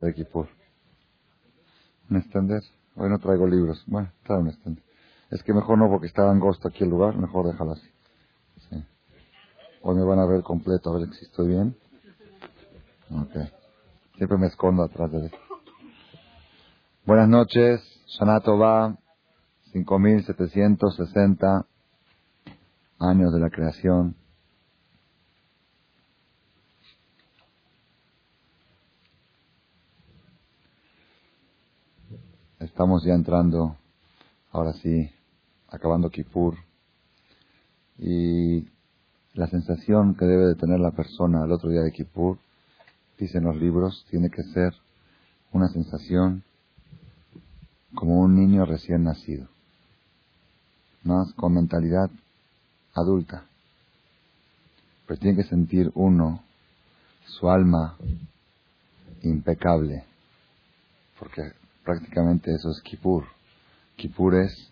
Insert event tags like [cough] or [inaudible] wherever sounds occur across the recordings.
de Kipur. ¿Un extender? Hoy no traigo libros. Bueno, trae un extender. Es que mejor no porque está angosto aquí el lugar, mejor déjalo así. Sí. Hoy me van a ver completo, a ver si estoy bien. Ok. Siempre me escondo atrás de él. Buenas noches, Shanato va 5760 años de la creación. Estamos ya entrando, ahora sí, acabando Kippur. Y la sensación que debe de tener la persona el otro día de Kippur, dicen los libros, tiene que ser una sensación como un niño recién nacido, más con mentalidad adulta. Pero tiene que sentir uno su alma impecable, porque prácticamente eso es Kippur. Kippur es,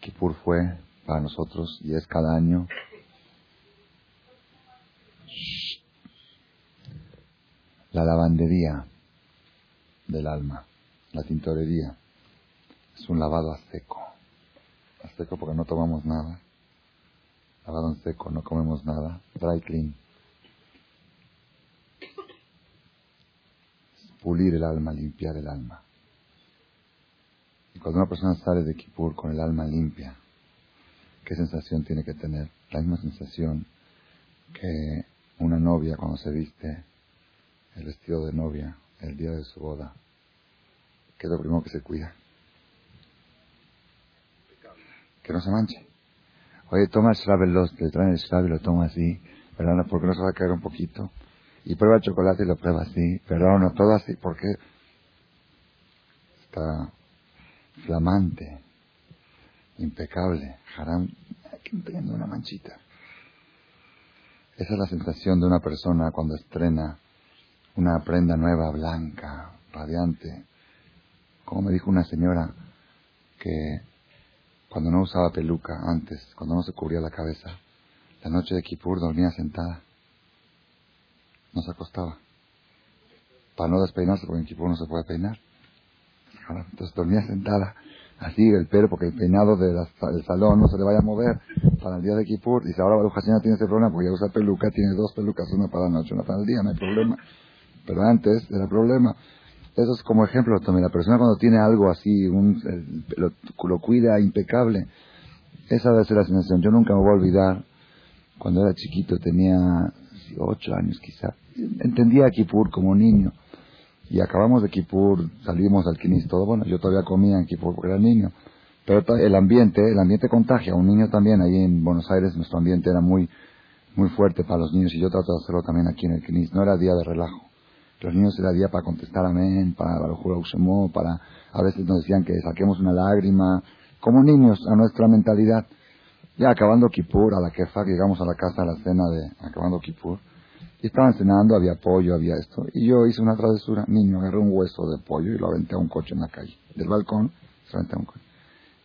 Kippur fue para nosotros y es cada año la lavandería del alma, la tintorería. Es un lavado a seco. A seco porque no tomamos nada. Lavado en seco, no comemos nada. Dry clean. Pulir el alma, limpiar el alma. Y cuando una persona sale de Kippur con el alma limpia, ¿qué sensación tiene que tener? La misma sensación que una novia cuando se viste el vestido de novia el día de su boda, que es lo primero que se cuida. Que no se manche. Oye, toma el Shravel, le traen el Shravel, lo toma así, ¿verdad? Porque no se va a caer un poquito. Y prueba el chocolate y lo prueba así, pero no, todo así, porque está flamante, impecable, haram, aquí una manchita. Esa es la sensación de una persona cuando estrena una prenda nueva, blanca, radiante. Como me dijo una señora que cuando no usaba peluca antes, cuando no se cubría la cabeza, la noche de Kippur dormía sentada. No se acostaba. Para no despeinarse, porque en Kippur no se puede peinar. Entonces dormía sentada, así el pelo, porque el peinado del salón no se le vaya a mover para el día de Kippur. Dice, ahora Baruch no tiene ese problema porque ya usa peluca, tiene dos pelucas, una para la noche, una para el día, no hay problema pero antes era problema. Eso es como ejemplo, Tommy. La persona cuando tiene algo así, un, lo, lo, cuida impecable, esa debe ser la sensación. Yo nunca me voy a olvidar, cuando era chiquito, tenía ocho años quizá, entendía a Kipur como niño. Y acabamos de Kipur, salimos al Kinis, todo bueno, yo todavía comía en Kipur porque era niño. Pero el ambiente, el ambiente contagia. Un niño también, ahí en Buenos Aires, nuestro ambiente era muy, muy fuerte para los niños y yo trato de hacerlo también aquí en el Kinis. No era día de relajo. Los niños era día para contestar amén, para para, a veces nos decían que saquemos una lágrima, como niños, a nuestra mentalidad. Ya acabando Kippur, a la quefa, llegamos a la casa a la cena de acabando Kippur, y estaban cenando, había pollo, había esto, y yo hice una travesura, niño, agarré un hueso de pollo y lo aventé a un coche en la calle, del balcón, se aventé a un coche.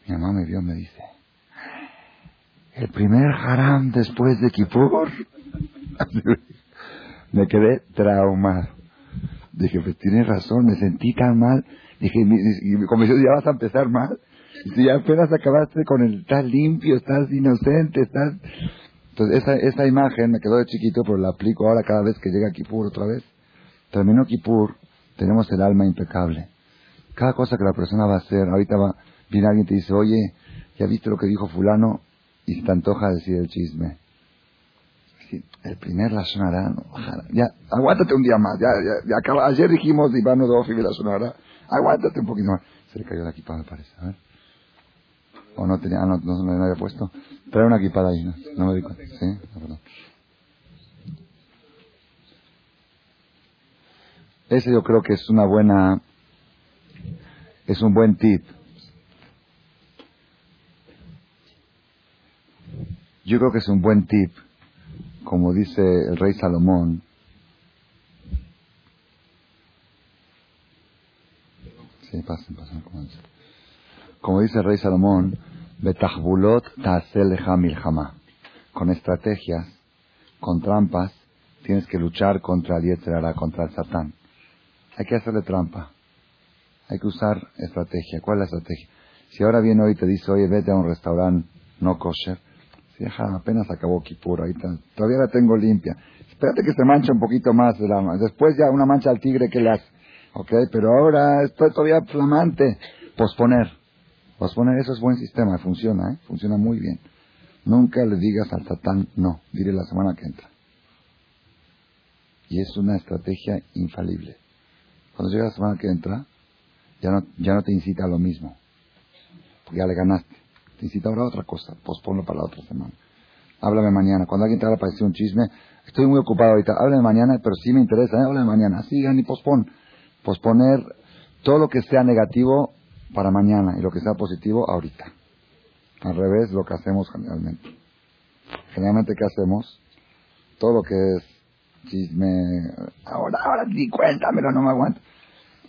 Mi mamá me vio y me dice, el primer haram después de Kippur, [laughs] me quedé traumado. Dije, pues tienes razón, me sentí tan mal. Dije, y me convenció, ya vas a empezar mal. Y ya apenas acabaste con el, estás limpio, estás inocente, estás... Entonces, esa, esa imagen me quedó de chiquito, pero la aplico ahora cada vez que llega Kipur otra vez. Terminó Kipur, tenemos el alma impecable. Cada cosa que la persona va a hacer, ahorita va, viene alguien y te dice, oye, ¿ya viste lo que dijo fulano? Y te antoja decir el chisme el primer la sonará, ya, aguántate un día más, ya, ya, acaba, ayer dijimos Ivano Dofi la sonará, aguántate un poquito más. Se le cayó la equipada, me parece, a ver. O no tenía, ah, no, no, no, había puesto. Trae una equipada ahí, ¿no? No me digo, sí, perdón. Ese yo creo que es una buena, es un buen tip. Yo creo que es un buen tip como dice el rey Salomón, sí, pasen, pasen, como dice el rey Salomón, Betahbulot milhama, con estrategias, con trampas, tienes que luchar contra el contra el Satán. Hay que hacerle trampa. Hay que usar estrategia. ¿Cuál es la estrategia? Si ahora viene hoy y te dice, oye, vete a un restaurante no kosher, si apenas acabó Kipur, ahorita, todavía la tengo limpia. Espérate que se manche un poquito más de la Después ya una mancha al tigre que hace. Ok, pero ahora estoy todavía flamante. Posponer. Posponer, eso es buen sistema, funciona, ¿eh? Funciona muy bien. Nunca le digas al satán no, dile la semana que entra. Y es una estrategia infalible. Cuando llega la semana que entra, ya no, ya no te incita a lo mismo. Porque ya le ganaste. Te incita ahora a otra cosa. Posponlo para la otra semana. Háblame mañana. Cuando alguien te haga parecer un chisme, estoy muy ocupado ahorita. Háblame mañana, pero sí me interesa. ¿eh? Háblame mañana. Sigan y pospon. Posponer todo lo que sea negativo para mañana y lo que sea positivo ahorita. Al revés, lo que hacemos generalmente. Generalmente, ¿qué hacemos? Todo lo que es chisme, ahora, ahora di cuéntamelo, no me aguanto.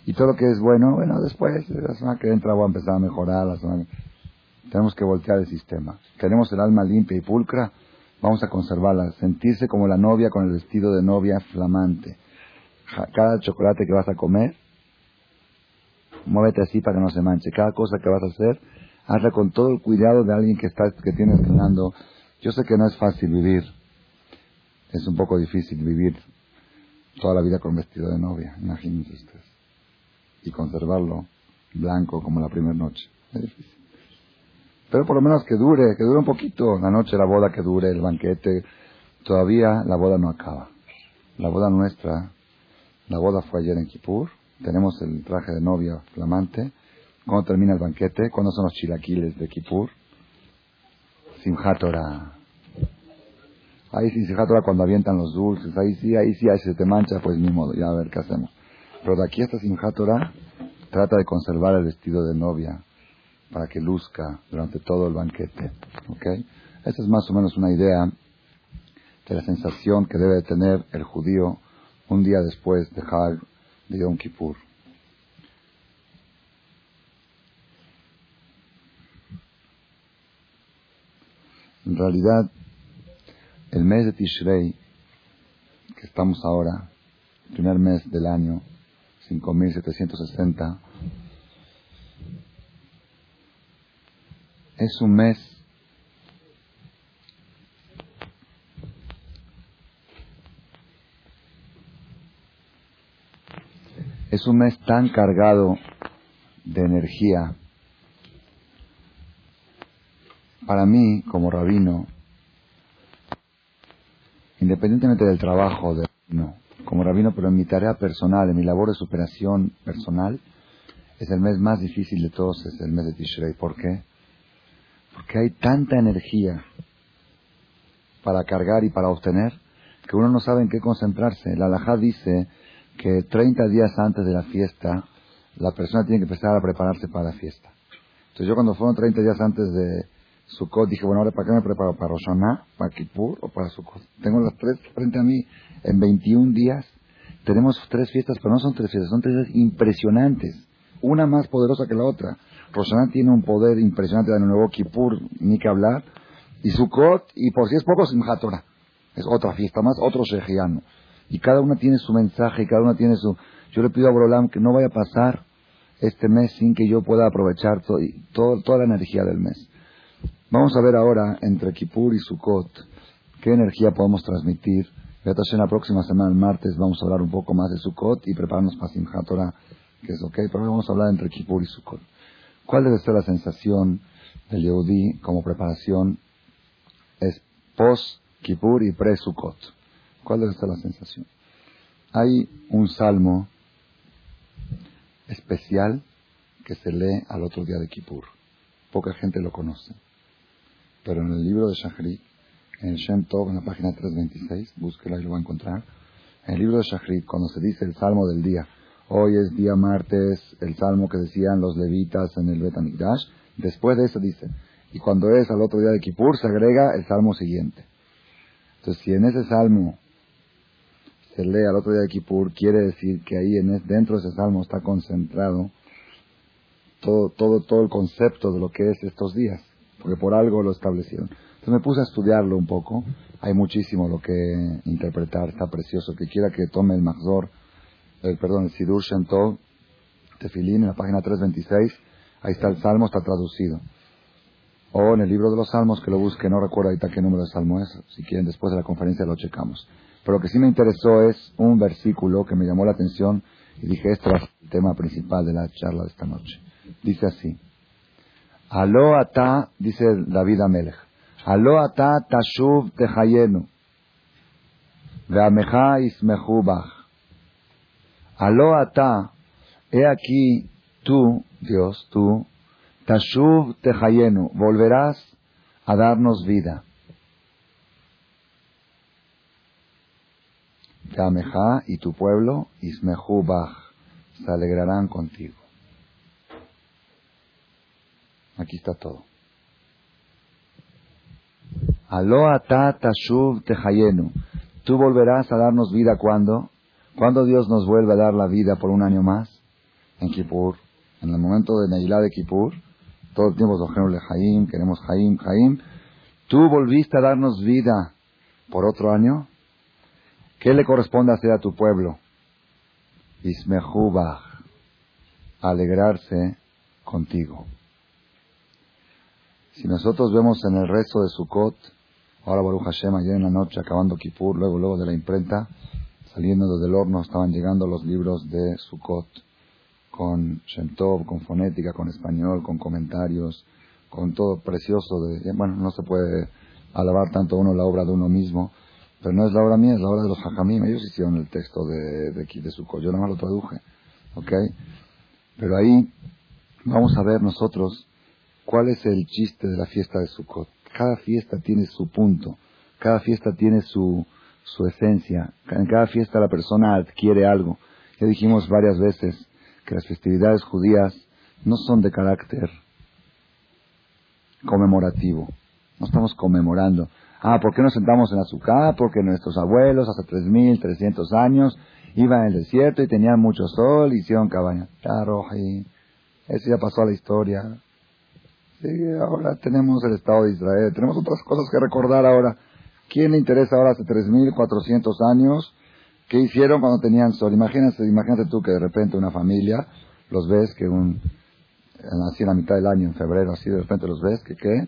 Y todo lo que es bueno, bueno, después, la semana que entra voy a empezar a mejorar. La semana... Tenemos que voltear el sistema. Queremos el alma limpia y pulcra, vamos a conservarla. Sentirse como la novia con el vestido de novia flamante. Cada chocolate que vas a comer, muévete así para que no se manche. Cada cosa que vas a hacer, hazla con todo el cuidado de alguien que está, que tiene estrenando. Yo sé que no es fácil vivir. Es un poco difícil vivir toda la vida con vestido de novia, imagínense ustedes. Y conservarlo blanco como la primera noche. Es difícil. Pero por lo menos que dure, que dure un poquito. La noche, la boda, que dure, el banquete. Todavía la boda no acaba. La boda nuestra, la boda fue ayer en Kippur. Tenemos el traje de novia flamante. ¿Cuándo termina el banquete? ¿Cuándo son los chilaquiles de Kippur? Simchat Ahí sí, Simchat cuando avientan los dulces. Ahí sí, ahí sí, ahí se te mancha, pues ni modo, ya a ver qué hacemos. Pero de aquí hasta Simchat trata de conservar el vestido de novia para que luzca durante todo el banquete. ¿Ok? Esa es más o menos una idea de la sensación que debe tener el judío un día después de Hag de Yom Kippur. En realidad, el mes de Tishrei, que estamos ahora, primer mes del año, 5760, es un mes es un mes tan cargado de energía. Para mí, como rabino, independientemente del trabajo de no, como rabino, pero en mi tarea personal, en mi labor de superación personal, es el mes más difícil de todos, es el mes de Tishrei. ¿Por qué? Porque hay tanta energía para cargar y para obtener que uno no sabe en qué concentrarse. La alajá dice que 30 días antes de la fiesta la persona tiene que empezar a prepararse para la fiesta. Entonces yo cuando fueron 30 días antes de Sukkot dije, bueno, ahora ¿para qué me preparo? ¿Para Roshaná? ¿Para Kippur? ¿O para Sukkot? Tengo las tres frente a mí en 21 días. Tenemos tres fiestas, pero no son tres fiestas, son tres fiestas impresionantes. Una más poderosa que la otra. Roshaná tiene un poder impresionante de nuevo Kippur, ni que hablar. Y Sukkot, y por si es poco, Simchat. Es otra fiesta más, otro Shejiano. Y cada una tiene su mensaje, cada una tiene su... Yo le pido a Borolam que no vaya a pasar este mes sin que yo pueda aprovechar toda la energía del mes. Vamos a ver ahora, entre Kippur y Sukkot, qué energía podemos transmitir. en la próxima semana, el martes, vamos a hablar un poco más de Sukkot y prepararnos para Simchat Torah, que es ok, pero vamos a hablar entre Kippur y Sukkot. ¿Cuál debe ser la sensación del Yehudi como preparación? Es post-Kippur y pre-Sukkot. ¿Cuál debe ser la sensación? Hay un salmo especial que se lee al otro día de Kippur. Poca gente lo conoce. Pero en el libro de Shachrit, en el Shem Tov, en la página 326, búsquela y lo va a encontrar. En el libro de Shachrit, cuando se dice el salmo del día, Hoy es día martes, el salmo que decían los levitas en el Betamikdash. Después de eso dice, y cuando es al otro día de Kippur se agrega el salmo siguiente. Entonces, si en ese salmo se lee al otro día de Kippur, quiere decir que ahí en dentro de ese salmo está concentrado todo, todo, todo el concepto de lo que es estos días, porque por algo lo establecieron. Entonces me puse a estudiarlo un poco. Hay muchísimo lo que interpretar, está precioso. Que quiera que tome el Mahzor, el, perdón, el Sidur Shem Tov, Tefilín, en la página 326, ahí está el Salmo, está traducido. O en el libro de los Salmos, que lo busque, no recuerdo ahorita qué número de Salmo es, si quieren después de la conferencia lo checamos. Pero lo que sí me interesó es un versículo que me llamó la atención y dije, este es el tema principal de la charla de esta noche. Dice así. Aló ata, dice David Amelech, aló ata tashuv tehayenu, veameja ismehu bach. Aló ata, he aquí tú, Dios, tú, tashuv tehayenu, volverás a darnos vida. Veameja y tu pueblo, ismehu se alegrarán contigo. Aquí está todo. Aloha tashuv tehayenu. Tú volverás a darnos vida cuando? ¿Cuándo Dios nos vuelve a dar la vida por un año más? En Kippur. En el momento de Neilá de Kippur. Todo el tiempo de Jaim, queremos Jaim, Jaim. Tú volviste a darnos vida por otro año. ¿Qué le corresponde hacer a tu pueblo? Ismehubach. Alegrarse contigo. Si nosotros vemos en el resto de Sukkot, ahora Baruch Hashem, ayer en la noche, acabando Kippur, luego, luego de la imprenta, saliendo desde el horno, estaban llegando los libros de Sukkot, con Shentov, con fonética, con español, con comentarios, con todo precioso. De, bueno, no se puede alabar tanto uno la obra de uno mismo, pero no es la obra mía, es la obra de los Hajamim. Ellos hicieron el texto de, de, de Sukkot, yo nada más lo traduje. ¿Ok? Pero ahí vamos a ver nosotros ¿Cuál es el chiste de la fiesta de Sukkot? Cada fiesta tiene su punto, cada fiesta tiene su, su esencia, en cada fiesta la persona adquiere algo. Ya dijimos varias veces que las festividades judías no son de carácter conmemorativo, no estamos conmemorando. Ah, ¿por qué nos sentamos en azúcar? Porque nuestros abuelos hace 3.300 años iban el desierto y tenían mucho sol, hicieron cabañas. Claro, eso ya pasó a la historia. Sí, ahora tenemos el Estado de Israel, tenemos otras cosas que recordar ahora. ¿Quién le interesa ahora hace 3.400 años? ¿Qué hicieron cuando tenían sol? Imagínate, imagínate tú que de repente una familia, los ves que un, así en la mitad del año, en febrero, así de repente los ves que qué,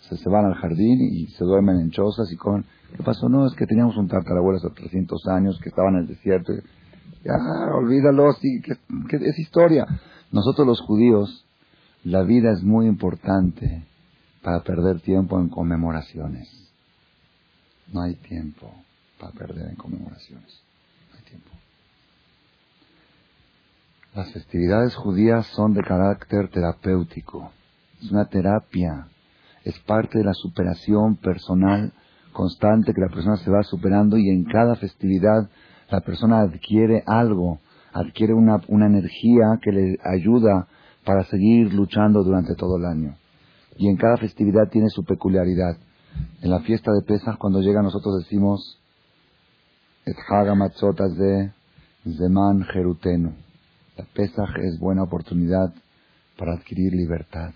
se, van al jardín y se duermen en chozas y con, ¿qué pasó? No, es que teníamos un tartarabuelo hace 300 años que estaba en el desierto. ya, olvídalo, sí, que es historia. Nosotros los judíos, la vida es muy importante para perder tiempo en conmemoraciones. No hay tiempo para perder en conmemoraciones. No hay tiempo. Las festividades judías son de carácter terapéutico. Es una terapia. Es parte de la superación personal constante que la persona se va superando y en cada festividad la persona adquiere algo, adquiere una, una energía que le ayuda para seguir luchando durante todo el año. Y en cada festividad tiene su peculiaridad. En la fiesta de Pesach, cuando llega, nosotros decimos, Et Machotas de Zeman Jerutenu. La Pesach es buena oportunidad para adquirir libertad.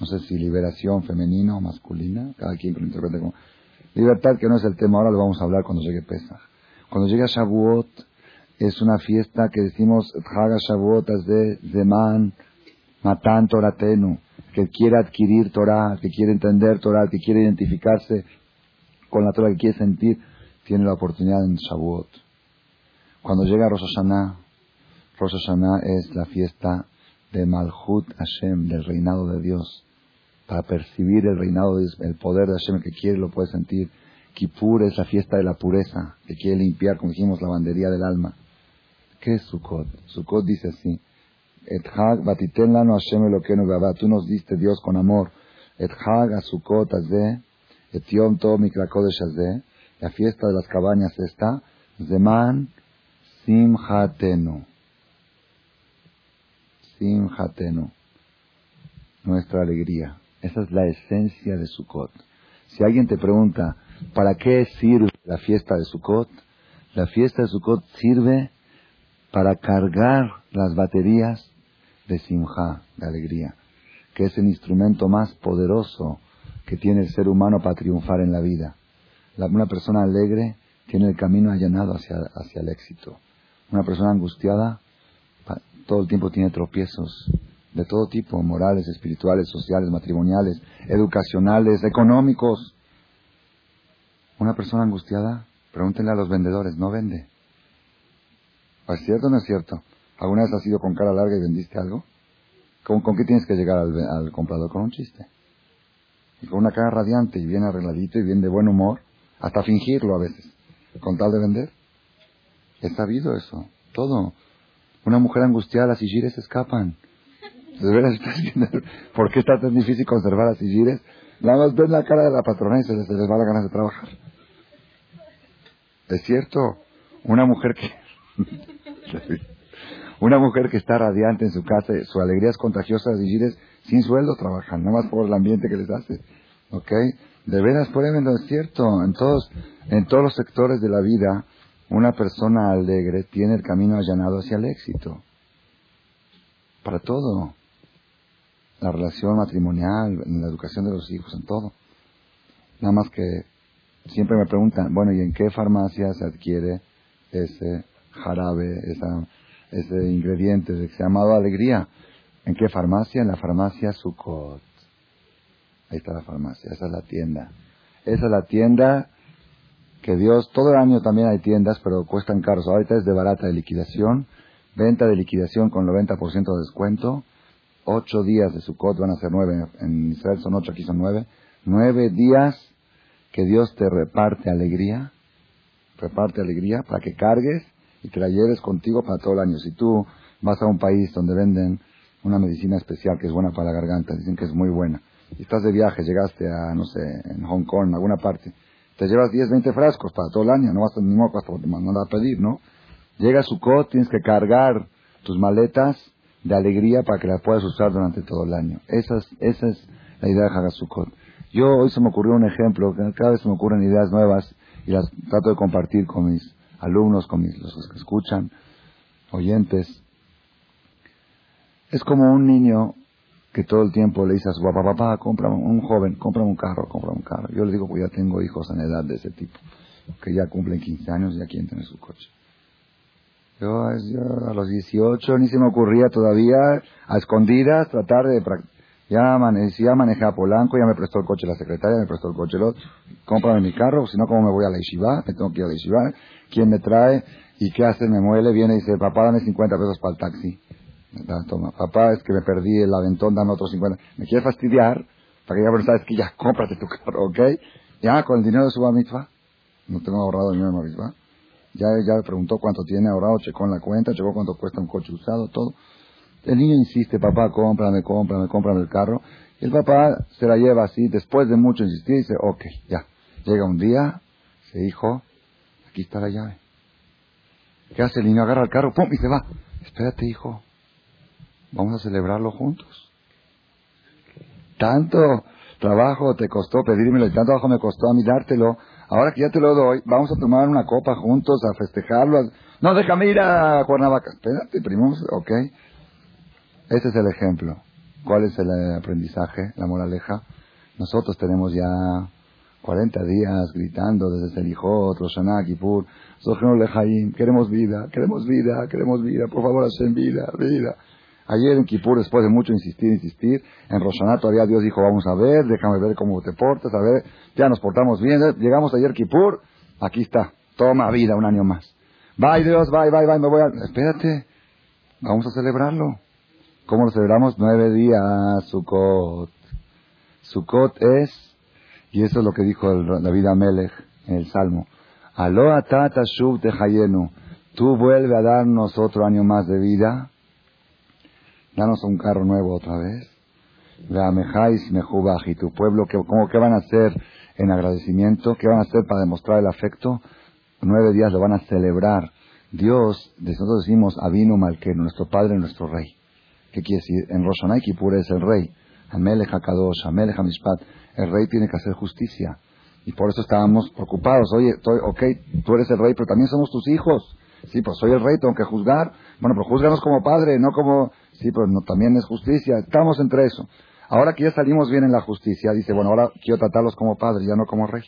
No sé si liberación femenina o masculina, cada quien lo interprete como. Libertad, que no es el tema, ahora lo vamos a hablar cuando llegue Pesach. Cuando llega Shavuot, es una fiesta que decimos Haga Shavuotas de Zeman Matan Toratenu, que quiere adquirir Torah, que quiere entender Torah, que quiere identificarse con la Torah, que quiere sentir, tiene la oportunidad en Shavuot. Cuando llega Rosh Hashanah, Rosh Hashanah es la fiesta de Malhut Hashem, del reinado de Dios. Para percibir el reinado, el poder de Hashem, que quiere lo puede sentir. Kippur es la fiesta de la pureza, que quiere limpiar, como dijimos, la bandería del alma. ¿Qué es Sukkot? Sukkot dice así. Et hag batiten lanu Hashem Elokeinu Tú nos diste Dios con amor. Et hag a Sukkot azeh. Et yom tov mikrakodesh azeh. La fiesta de las cabañas está. Zeman simhatenu. Simhatenu. Nuestra alegría. Esa es la esencia de Sukkot. Si alguien te pregunta, ¿para qué sirve la fiesta de Sukkot? La fiesta de Sukkot sirve para cargar las baterías de simja, de alegría, que es el instrumento más poderoso que tiene el ser humano para triunfar en la vida. una persona alegre tiene el camino allanado hacia, hacia el éxito. Una persona angustiada todo el tiempo tiene tropiezos de todo tipo, morales, espirituales, sociales, matrimoniales, educacionales, económicos. Una persona angustiada, pregúntenle a los vendedores, no vende. ¿Es cierto o no es cierto? ¿Alguna vez has ido con cara larga y vendiste algo? ¿Con, qué tienes que llegar al, comprador? Con un chiste. Y con una cara radiante y bien arregladito y bien de buen humor, hasta fingirlo a veces, con tal de vender. He sabido eso, todo. Una mujer angustiada, las sigires escapan. ¿De veras [laughs] por qué está tan difícil conservar las sigires? Nada más ven la cara de la patrona y se les, va la ganas de trabajar. Es cierto, una mujer que [laughs] Una mujer que está radiante en su casa, su alegría es contagiosa, de sin sueldo trabajan, nada más por el ambiente que les hace. ¿Ok? De veras, no es cierto, en todos, en todos los sectores de la vida, una persona alegre tiene el camino allanado hacia el éxito. Para todo. La relación matrimonial, en la educación de los hijos, en todo. Nada más que siempre me preguntan, bueno, ¿y en qué farmacia se adquiere ese jarabe, esa, ese ingrediente ha llamado alegría. ¿En qué farmacia? En la farmacia Sukkot. Ahí está la farmacia, esa es la tienda. Esa es la tienda que Dios, todo el año también hay tiendas, pero cuestan caros. Ahorita es de barata de liquidación, venta de liquidación con 90% de descuento. Ocho días de Sukkot van a ser nueve, en Israel son ocho, aquí son nueve. Nueve días que Dios te reparte alegría, reparte alegría para que cargues y te la lleves contigo para todo el año. Si tú vas a un país donde venden una medicina especial que es buena para la garganta, dicen que es muy buena, y estás de viaje, llegaste a, no sé, en Hong Kong, en alguna parte, te llevas 10, 20 frascos para todo el año, no vas a ni modo para mandar a pedir, ¿no? Llega a Sukkot, tienes que cargar tus maletas de alegría para que las puedas usar durante todo el año. Esa es, esa es la idea de Hagasukot. Yo hoy se me ocurrió un ejemplo, cada vez se me ocurren ideas nuevas y las trato de compartir con mis alumnos, con mis, los que escuchan, oyentes. Es como un niño que todo el tiempo le dice a su papá, papá, compra un joven, compra un carro, compra un carro. Yo le digo, pues ya tengo hijos en edad de ese tipo, que ya cumplen 15 años y ya quieren tener su coche. Yo, a los 18 ni se me ocurría todavía a escondidas tratar de ya, ya manejé a Polanco, ya me prestó el coche la secretaria, me prestó el coche el otro. Cómprame mi carro, si no, ¿cómo me voy a la Ishiva? Me tengo que ir a la Ishiva. ¿Quién me trae? ¿Y qué hace? Me muele, viene y dice, papá, dame 50 pesos para el taxi. Toma, papá, es que me perdí el aventón, dame otros 50. Me quiere fastidiar para que ya sabes que ya cómprate tu carro, ¿ok? Ya, con el dinero de su mitzvah. No tengo ahorrado el dinero de mitzvah. Ya, ya preguntó cuánto tiene ahorrado, checó en la cuenta, checó cuánto cuesta un coche usado, todo. El niño insiste, papá, cómprame, cómprame, cómprame el carro. Y el papá se la lleva así, después de mucho insistir, dice, ok, ya. Llega un día, dice, hijo, aquí está la llave. ¿Qué hace el niño? Agarra el carro, pum, y se va. Espérate, hijo, vamos a celebrarlo juntos. Tanto trabajo te costó pedírmelo y tanto trabajo me costó a mí dártelo. Ahora que ya te lo doy, vamos a tomar una copa juntos, a festejarlo. No, déjame ir a Cuernavaca. Espérate, primo, ok. Ese es el ejemplo. ¿Cuál es el aprendizaje, la moraleja? Nosotros tenemos ya 40 días gritando desde Selijot, Roshaná, Kippur, Lejaim, queremos vida, queremos vida, queremos vida, por favor, hacen vida, vida. Ayer en Kippur, después de mucho insistir, insistir, en Roshaná todavía Dios dijo, vamos a ver, déjame ver cómo te portas, a ver, ya nos portamos bien, llegamos ayer Kippur, aquí está, toma vida un año más. Bye Dios, bye, bye, bye, me voy a... Espérate, vamos a celebrarlo. ¿Cómo lo celebramos? Nueve días, Sukkot. Sukkot es, y eso es lo que dijo el, David Amelech en el Salmo, Aloha tata shub. Tú vuelve a darnos otro año más de vida. Danos un carro nuevo otra vez. Veamejáis y tu pueblo, que, ¿cómo, ¿qué van a hacer en agradecimiento? ¿Qué van a hacer para demostrar el afecto? Nueve días lo van a celebrar. Dios, nosotros decimos Avinu Malkenu, nuestro Padre, nuestro Rey. ¿Qué quiere decir? En Roshanay Kippur es el rey. Amelech HaKadosh, Amelech HaMishpat. El rey tiene que hacer justicia. Y por eso estábamos preocupados. Oye, ok, tú eres el rey, pero también somos tus hijos. Sí, pues soy el rey, tengo que juzgar. Bueno, pero juzganos como padre, no como... Sí, pero no, también es justicia. Estamos entre eso. Ahora que ya salimos bien en la justicia, dice, bueno, ahora quiero tratarlos como padres, ya no como rey.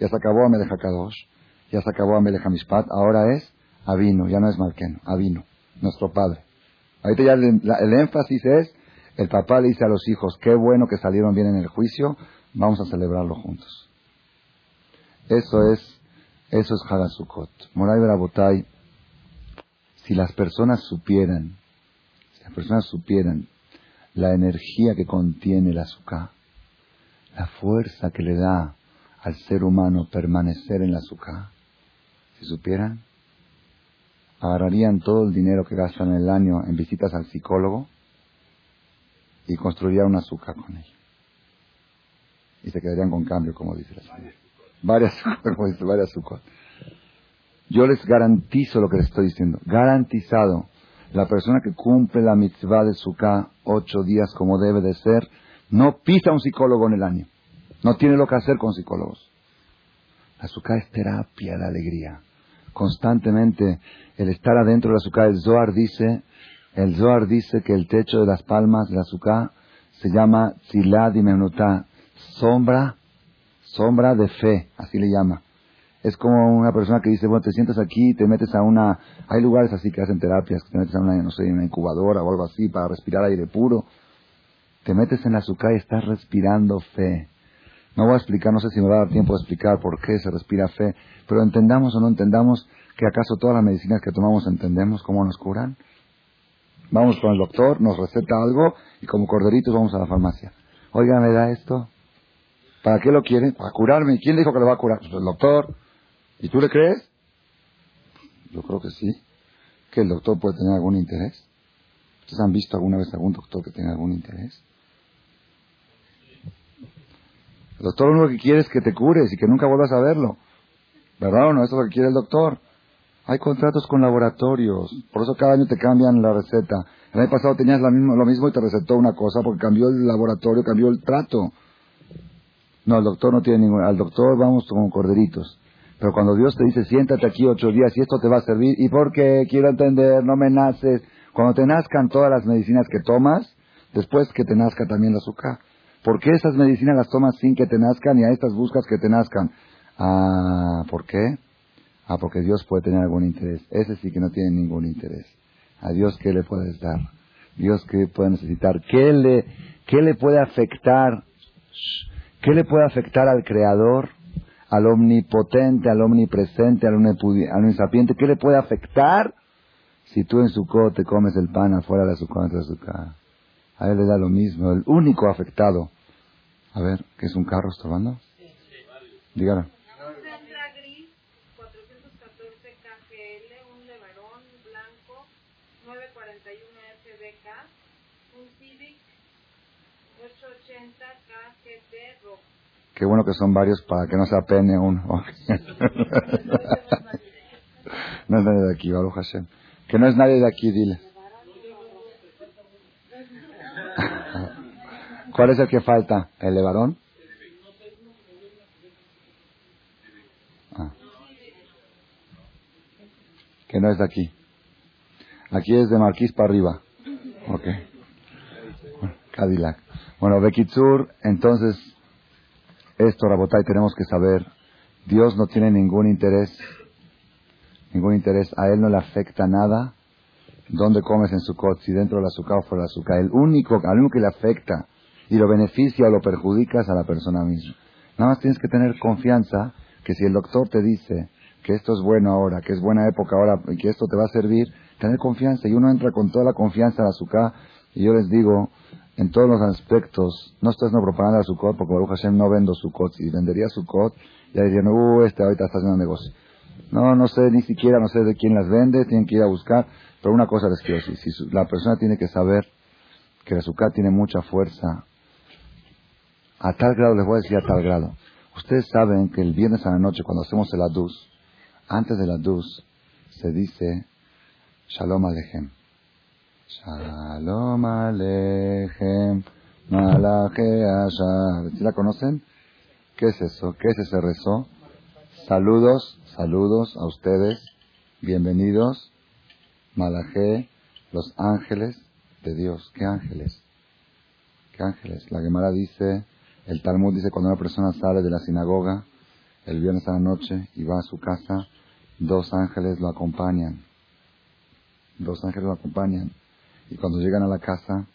Ya se acabó Amelech Kadosh, ya se acabó Amelech Mishpat, ahora es Avino, ya no es Malkeno, Avino, nuestro padre. Ahorita ya el, énfasis es, el papá le dice a los hijos, qué bueno que salieron bien en el juicio, vamos a celebrarlo juntos. Eso es, eso es Hagasukot. Moray Barabotay, si las personas supieran, si las personas supieran la energía que contiene el azúcar, la fuerza que le da al ser humano permanecer en la azúcar, si supieran, agarrarían todo el dinero que gastan en el año en visitas al psicólogo y construirían un azúcar con ello. Y se quedarían con cambio, como dice la señora. Varias, [laughs] como dice, varias azúcar. Yo les garantizo lo que les estoy diciendo. Garantizado. La persona que cumple la mitzvah de Sukkah ocho días como debe de ser, no pisa un psicólogo en el año. No tiene lo que hacer con psicólogos. La Sukkah es terapia de alegría. Constantemente, el estar adentro de la Sukkah, el Zohar dice, el Zohar dice que el techo de las palmas de la Sukkah se llama Tzilad y sombra, sombra de fe, así le llama. Es como una persona que dice, bueno, te sientas aquí, te metes a una, hay lugares así que hacen terapias, que te metes a una, no sé, una incubadora o algo así para respirar aire puro. Te metes en la azúcar y estás respirando fe. No voy a explicar, no sé si me va a dar tiempo de explicar por qué se respira fe, pero entendamos o no entendamos que acaso todas las medicinas que tomamos entendemos cómo nos curan. Vamos con el doctor, nos receta algo y como corderitos vamos a la farmacia. Oiga, ¿me da esto? ¿Para qué lo quiere? Para curarme. ¿Quién dijo que lo va a curar? Pues el doctor. ¿Y tú le crees? Yo creo que sí. ¿Que el doctor puede tener algún interés? ¿Ustedes han visto alguna vez algún doctor que tenga algún interés? El doctor lo único que quiere es que te cures y que nunca vuelvas a verlo. ¿Verdad o no? Eso es lo que quiere el doctor. Hay contratos con laboratorios. Por eso cada año te cambian la receta. El año pasado tenías lo mismo y te recetó una cosa porque cambió el laboratorio, cambió el trato. No, el doctor no tiene ningún... Al doctor vamos como corderitos. Pero cuando Dios te dice, siéntate aquí ocho días y esto te va a servir, ¿y por qué? Quiero entender, no me naces. Cuando te nazcan todas las medicinas que tomas, después que te nazca también el azúcar. ¿Por qué esas medicinas las tomas sin que te nazcan y a estas buscas que te nazcan? Ah, ¿por qué? Ah, porque Dios puede tener algún interés. Ese sí que no tiene ningún interés. ¿A Dios qué le puedes dar? ¿Dios qué puede necesitar? ¿Qué le, qué le puede afectar? ¿Qué le puede afectar al Creador? Al omnipotente, al omnipresente, al, omnisapiente, ¿qué le puede afectar si tú en su te comes el pan afuera de su de su A él le da lo mismo, el único afectado. A ver, ¿qué es un carro estorbando? Sí, sí. Dígalo. gris, 414 KGL, un Levarón blanco, 941 FBK, un Civic, 880 KGT rojo. Qué bueno que son varios para que no se apene uno. [laughs] no es nadie de aquí, Baruch Hashem. Que no es nadie de aquí, dile. [laughs] ¿Cuál es el que falta? ¿El de varón? Ah. Que no es de aquí. Aquí es de Marquís para arriba. Ok. Cadillac. Bueno, Bekitsur, entonces esto, Rabotay, tenemos que saber, Dios no tiene ningún interés, ningún interés, a Él no le afecta nada dónde comes en su coche, si dentro de la azúcar o fuera de azúcar. El único, al único que le afecta y lo beneficia o lo perjudica es a la persona misma. Nada más tienes que tener confianza que si el doctor te dice que esto es bueno ahora, que es buena época ahora y que esto te va a servir, tener confianza. Y uno entra con toda la confianza al azúcar y yo les digo, en todos los aspectos, no estás no propaganda de Sukkot, porque Baruch Hashem no vendo Sukkot. Si vendería Sukkot, ya dirían, uh, este ahorita está haciendo negocio. No, no sé ni siquiera, no sé de quién las vende, tienen que ir a buscar. Pero una cosa les quiero decir, si la persona tiene que saber que la Sukkot tiene mucha fuerza, a tal grado, les voy a decir a tal grado. Ustedes saben que el viernes a la noche, cuando hacemos el Adus, antes del Adus, se dice Shalom Alechem. Shalom Alechem, Malache Ashar. ¿Sí la conocen? ¿Qué es eso? ¿Qué es ese rezo? Saludos, saludos a ustedes. Bienvenidos. Malaje, los ángeles de Dios. ¿Qué ángeles? ¿Qué ángeles? La Gemara dice, el Talmud dice, cuando una persona sale de la sinagoga el viernes a la noche y va a su casa, dos ángeles lo acompañan. Dos ángeles lo acompañan. Y cuando llegan a la casa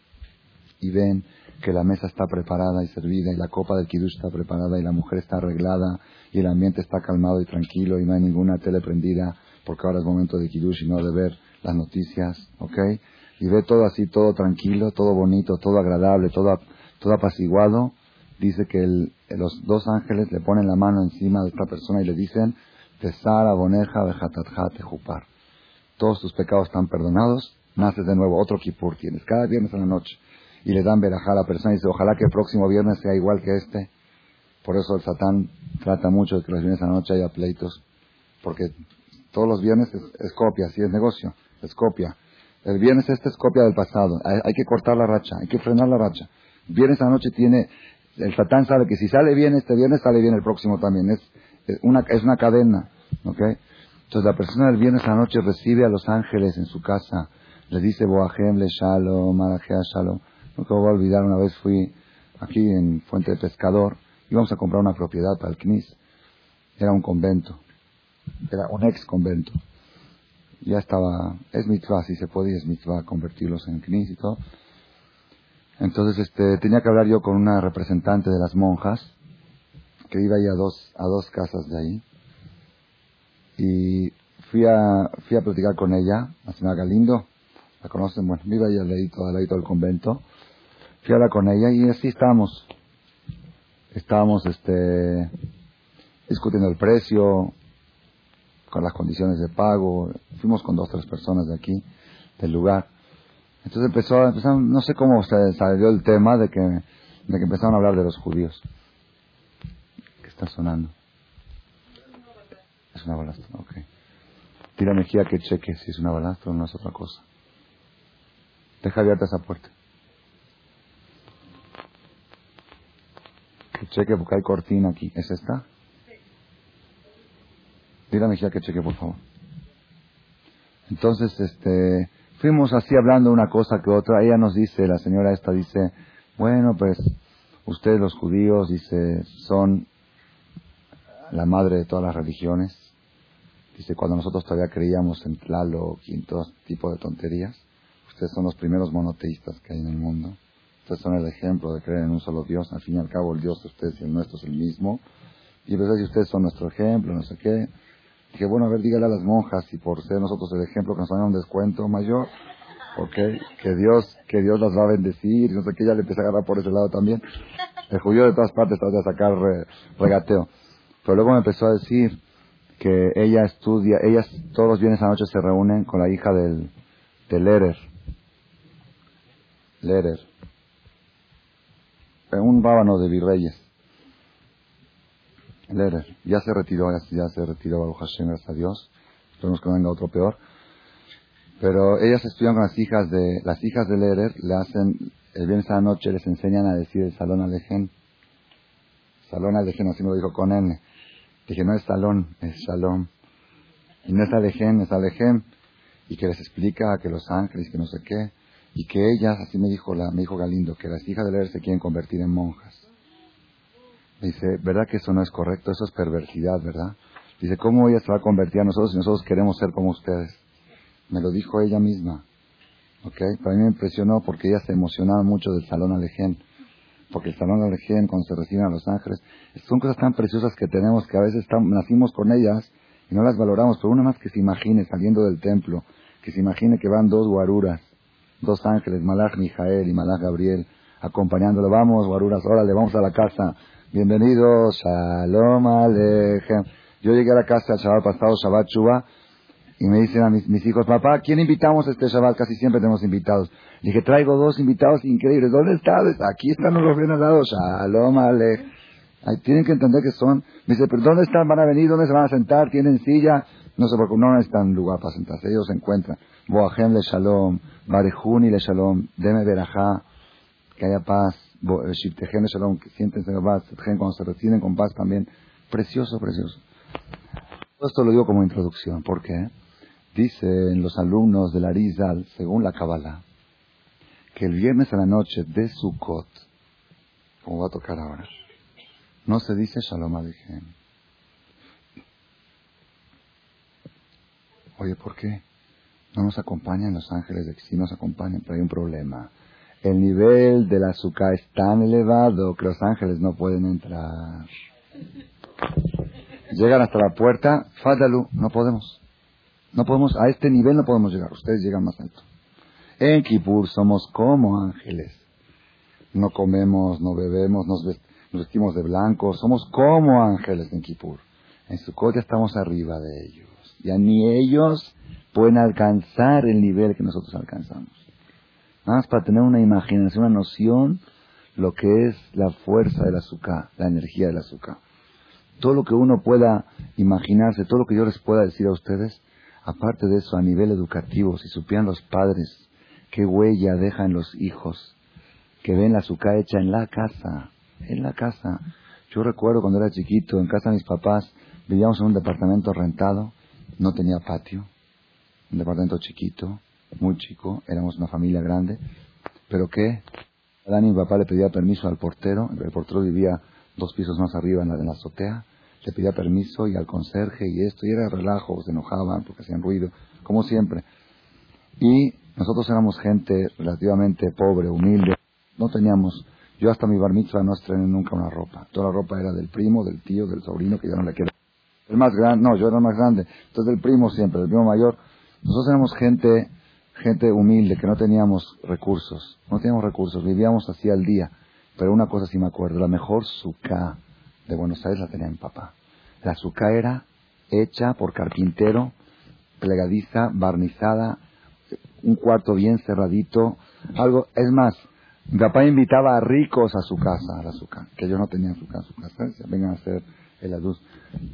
y ven que la mesa está preparada y servida y la copa del kiddush está preparada y la mujer está arreglada y el ambiente está calmado y tranquilo y no hay ninguna tele prendida porque ahora es momento de kiddush y no de ver las noticias, ¿ok? Y ve todo así, todo tranquilo, todo bonito, todo agradable, todo, todo apaciguado. Dice que los dos ángeles le ponen la mano encima de esta persona y le dicen, Tesara, Boneja, Bejatatja, Tejupar. Todos tus pecados están perdonados, naces de nuevo, otro kipur tienes, cada viernes a la noche y le dan verajá a la persona y dice, ojalá que el próximo viernes sea igual que este. Por eso el Satán trata mucho de que los viernes a la noche haya pleitos, porque todos los viernes es, copia, si es negocio, es copia. El viernes este es copia del pasado, hay, que cortar la racha, hay que frenar la racha. Viernes a la noche tiene, el Satán sabe que si sale bien este viernes, sale bien el próximo también, es, una, es una cadena, ¿ok? Entonces la persona del viernes a la noche recibe a los ángeles en su casa, le dice Boahem, le Shalom, Marajea Shalom, Nunca voy a olvidar, una vez fui aquí en Fuente de Pescador, íbamos a comprar una propiedad para el CNIS. Era un convento, era un ex convento. Ya estaba, es mitzvah, si se podía, es mitzvah convertirlos en CNIS y todo. Entonces este, tenía que hablar yo con una representante de las monjas, que iba ahí a dos, a dos casas de ahí. Y fui a, fui a platicar con ella, la señora Galindo, la conocen, bueno, iba ahí al ladito, al ladito del convento fui a con ella y así estábamos. Estábamos este, discutiendo el precio, con las condiciones de pago. Fuimos con dos tres personas de aquí, del lugar. Entonces empezó, empezaron, no sé cómo se salió el tema de que, de que empezaron a hablar de los judíos. ¿Qué está sonando? Es una balastra, ok. Tira Mejía que cheque si es una balastra o no es otra cosa. Deja abierta esa puerta. Que cheque porque hay cortina aquí. ¿Es esta? Dígame ya que cheque, por favor. Entonces, este, fuimos así hablando una cosa que otra. Ella nos dice, la señora esta dice, bueno, pues ustedes los judíos, dice, son la madre de todas las religiones. Dice, cuando nosotros todavía creíamos en Tlaloc y en todo tipo de tonterías, ustedes son los primeros monoteístas que hay en el mundo. Ustedes son el ejemplo de creer en un solo Dios. Al fin y al cabo, el Dios de ustedes y el nuestro es el mismo. Y a veces ustedes son nuestro ejemplo, no sé qué. Dije, bueno, a ver, dígale a las monjas si por ser nosotros el ejemplo que nos dan un descuento mayor, ok, que Dios, que Dios las va a bendecir, no sé qué, ya le empieza a agarrar por ese lado también. El judío de todas partes trata de sacar regateo. Pero luego me empezó a decir que ella estudia, ellas todos los viernes a noche se reúnen con la hija del, del Lerer. Lerer un rábano de virreyes. Lerer. Ya se retiró, ya, se retiró Baruch Hashem, gracias a Dios. Esperemos que venga otro peor. Pero ellas estudian con las hijas de, las hijas de Lerer, le hacen, el viernes a la noche les enseñan a decir el salón alejen. Salón alejen, así me lo dijo con N. Dije, no es salón, es salón. Y no es alejen, es alejen. Y que les explica que los ángeles, que no sé qué y que ellas, así me dijo, la, me dijo Galindo, que las hijas de leer se quieren convertir en monjas. dice, ¿verdad que eso no es correcto? Eso es perversidad, ¿verdad? Dice, ¿cómo ella se va a convertir a nosotros si nosotros queremos ser como ustedes? Me lo dijo ella misma. ¿Ok? Para mí me impresionó porque ella se emocionaba mucho del Salón Alején. Porque el Salón Alején, cuando se reciben a los ángeles, son cosas tan preciosas que tenemos que a veces nacimos con ellas y no las valoramos. Pero una más que se imagine saliendo del templo, que se imagine que van dos guaruras dos ángeles, Malach Mijael y Malach Gabriel, acompañándolo. Vamos, guaruras, órale, vamos a la casa. Bienvenidos, Shalom Alejem. Yo llegué a la casa el Shabbat pasado, Shabbat Chuba, y me dicen a mis, hijos, papá, ¿quién invitamos este Shabbat? Casi siempre tenemos invitados. Le dije, traigo dos invitados increíbles. ¿Dónde están? Aquí están los bien al lado. Shalom Alejem. tienen que entender que son. Me dice, ¿pero dónde están? ¿Van a venir? ¿Dónde se van a sentar? ¿Tienen silla? No sé, porque no necesitan lugar para sentarse. Ellos se encuentran. Boahem le shalom, Barejuni le shalom, Deme verajá, que haya paz, Shiptejem le shalom, que siéntense en paz, cuando se reciben con paz también. Precioso, precioso. Todo esto lo digo como introducción, porque dicen los alumnos de la Rizal, según la Kabbalah, que el viernes a la noche de Sukkot, como va a tocar ahora. No se dice Shalom Aleichem. Oye, ¿por qué? No nos acompañan los ángeles de que sí nos acompañan, pero hay un problema. El nivel del azúcar es tan elevado que los ángeles no pueden entrar. Llegan hasta la puerta, Fadalu, no podemos. No podemos, a este nivel no podemos llegar, ustedes llegan más alto. En Kippur somos como ángeles. No comemos, no bebemos, nos, vestimos de blanco, somos como ángeles en Kippur. En Sukkot ya estamos arriba de ellos. Ya ni ellos pueden alcanzar el nivel que nosotros alcanzamos. Nada más para tener una imaginación, una noción, lo que es la fuerza del azúcar, la energía del azúcar. Todo lo que uno pueda imaginarse, todo lo que yo les pueda decir a ustedes, aparte de eso, a nivel educativo, si supieran los padres qué huella dejan los hijos, que ven la azúcar hecha en la casa, en la casa. Yo recuerdo cuando era chiquito, en casa de mis papás, vivíamos en un departamento rentado, no tenía patio, un departamento chiquito, muy chico, éramos una familia grande, pero que Dani, mi papá le pedía permiso al portero, el portero vivía dos pisos más arriba en la, en la azotea, le pedía permiso y al conserje y esto, y era relajo, se enojaban porque hacían ruido, como siempre. Y nosotros éramos gente relativamente pobre, humilde, no teníamos, yo hasta mi bar no estrené nunca una ropa, toda la ropa era del primo, del tío, del sobrino, que ya no le queda. El más grande, no, yo era el más grande, entonces el primo siempre, el primo mayor. Nosotros éramos gente gente humilde, que no teníamos recursos, no teníamos recursos, vivíamos así al día. Pero una cosa sí me acuerdo, la mejor suká de Buenos Aires la tenía mi papá. La suká era hecha por carpintero, plegadiza, barnizada, un cuarto bien cerradito, algo, es más, mi papá invitaba a ricos a su casa, a la suká, que yo no tenía en su casa, su casa, vengan a hacer la luz.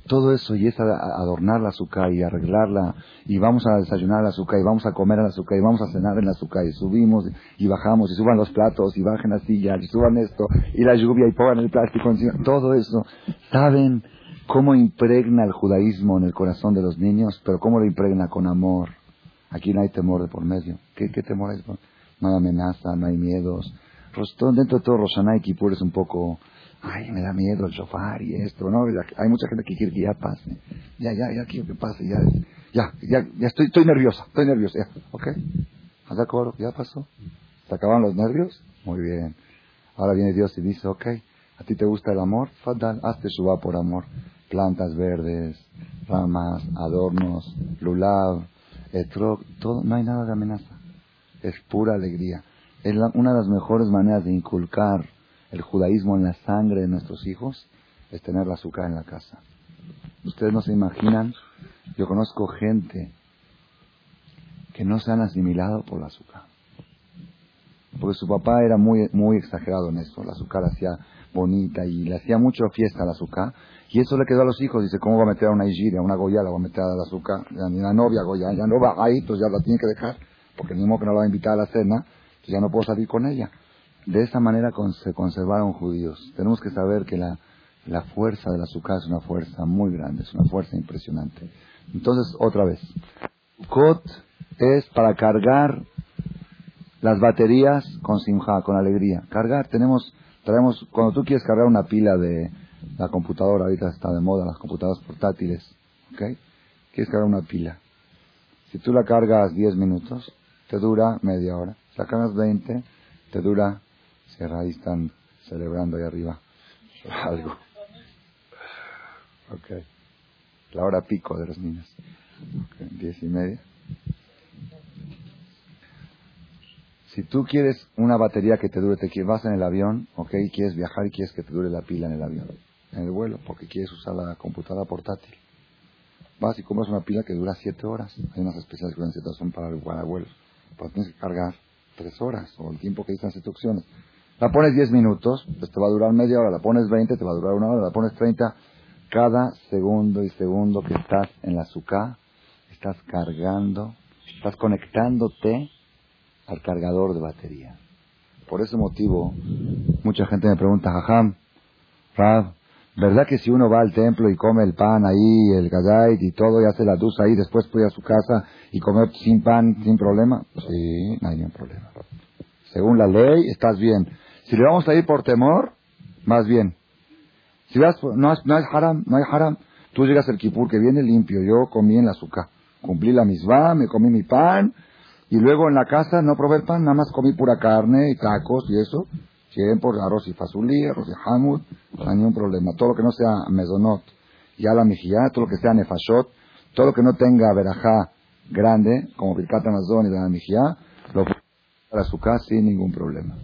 Todo eso y es adornar la azúcar y arreglarla y vamos a desayunar el azúcar y vamos a comer el azúcar y vamos a cenar en la azúcar y subimos y bajamos y suban los platos y bajen las sillas y suban esto y la lluvia y pongan el plástico encima. Todo eso. ¿Saben cómo impregna el judaísmo en el corazón de los niños? Pero cómo lo impregna con amor. Aquí no hay temor de por medio. ¿Qué, qué temor es? No hay amenaza, no hay miedos. Dentro de todo Roshaná y es un poco ay, me da miedo el shofar y esto, ¿no? hay mucha gente que quiere que ya pase. Ya, ya, ya quiero que pase, ya, ya, ya, ya estoy, estoy nerviosa, estoy nerviosa, ya, ¿ok? ¿Estás de acuerdo? ¿Ya pasó? ¿Se acaban los nervios? Muy bien. Ahora viene Dios y dice, ok, ¿a ti te gusta el amor? Fadal, hazte suba por amor. Plantas verdes, ramas, adornos, lulav, etrog, todo, no hay nada de amenaza. Es pura alegría. Es una de las mejores maneras de inculcar el judaísmo en la sangre de nuestros hijos es tener la azúcar en la casa. Ustedes no se imaginan, yo conozco gente que no se han asimilado por la azúcar. Porque su papá era muy, muy exagerado en eso, la azúcar hacía bonita y le hacía mucho fiesta al azúcar. Y eso le quedó a los hijos, dice, ¿cómo va a meter a una igiria, a una goya, la va a meter al azúcar? Ya ni la novia goya, ya no va ahí, pues ya la tiene que dejar, porque ni modo que no la va a invitar a la cena, pues ya no puedo salir con ella. De esa manera se conservaron judíos. Tenemos que saber que la, la fuerza del azúcar es una fuerza muy grande, es una fuerza impresionante. Entonces, otra vez, Sukkot es para cargar las baterías con simja, con alegría. Cargar, tenemos, traemos, cuando tú quieres cargar una pila de la computadora, ahorita está de moda las computadoras portátiles, ¿ok? Quieres cargar una pila. Si tú la cargas 10 minutos, te dura media hora. Si la cargas 20, te dura ahí están celebrando ahí arriba algo. Ok. La hora pico de los niños. diez y media. Si tú quieres una batería que te dure, te vas en el avión, ok, quieres viajar y quieres que te dure la pila en el avión, en el vuelo, porque quieres usar la computadora portátil. Vas y compras una pila que dura siete horas. Hay unas especiales que duran horas, son para el vuelo. Pero tienes que cargar tres horas, o el tiempo que dicen las instrucciones. La pones 10 minutos, pues te va a durar media hora. La pones 20, te va a durar una hora. La pones 30. Cada segundo y segundo que estás en la azúcar, estás cargando, estás conectándote al cargador de batería. Por ese motivo, mucha gente me pregunta, Jajam, Rav, ¿verdad que si uno va al templo y come el pan ahí, el gazait y todo, y hace la dulce ahí, después puede ir a su casa y comer sin pan, sin problema? Sí, no hay ningún problema. Según la ley, estás bien. Si le vamos a ir por temor, Más bien, si vas, no, no hay haram, no hay haram. Tú llegas al kipur que viene limpio. Yo comí en la azúcar. Cumplí la misma, me comí mi pan. Y luego en la casa no probé el pan, nada más comí pura carne y tacos y eso. Siempre arroz y fazulí, arroz y hamud, no hay ningún problema. Todo lo que no sea mesonot y ala mejía, todo lo que sea nefashot, todo lo que no tenga verajá grande, como Birkat Amazon y la mejía, lo para su casa sin ningún problema.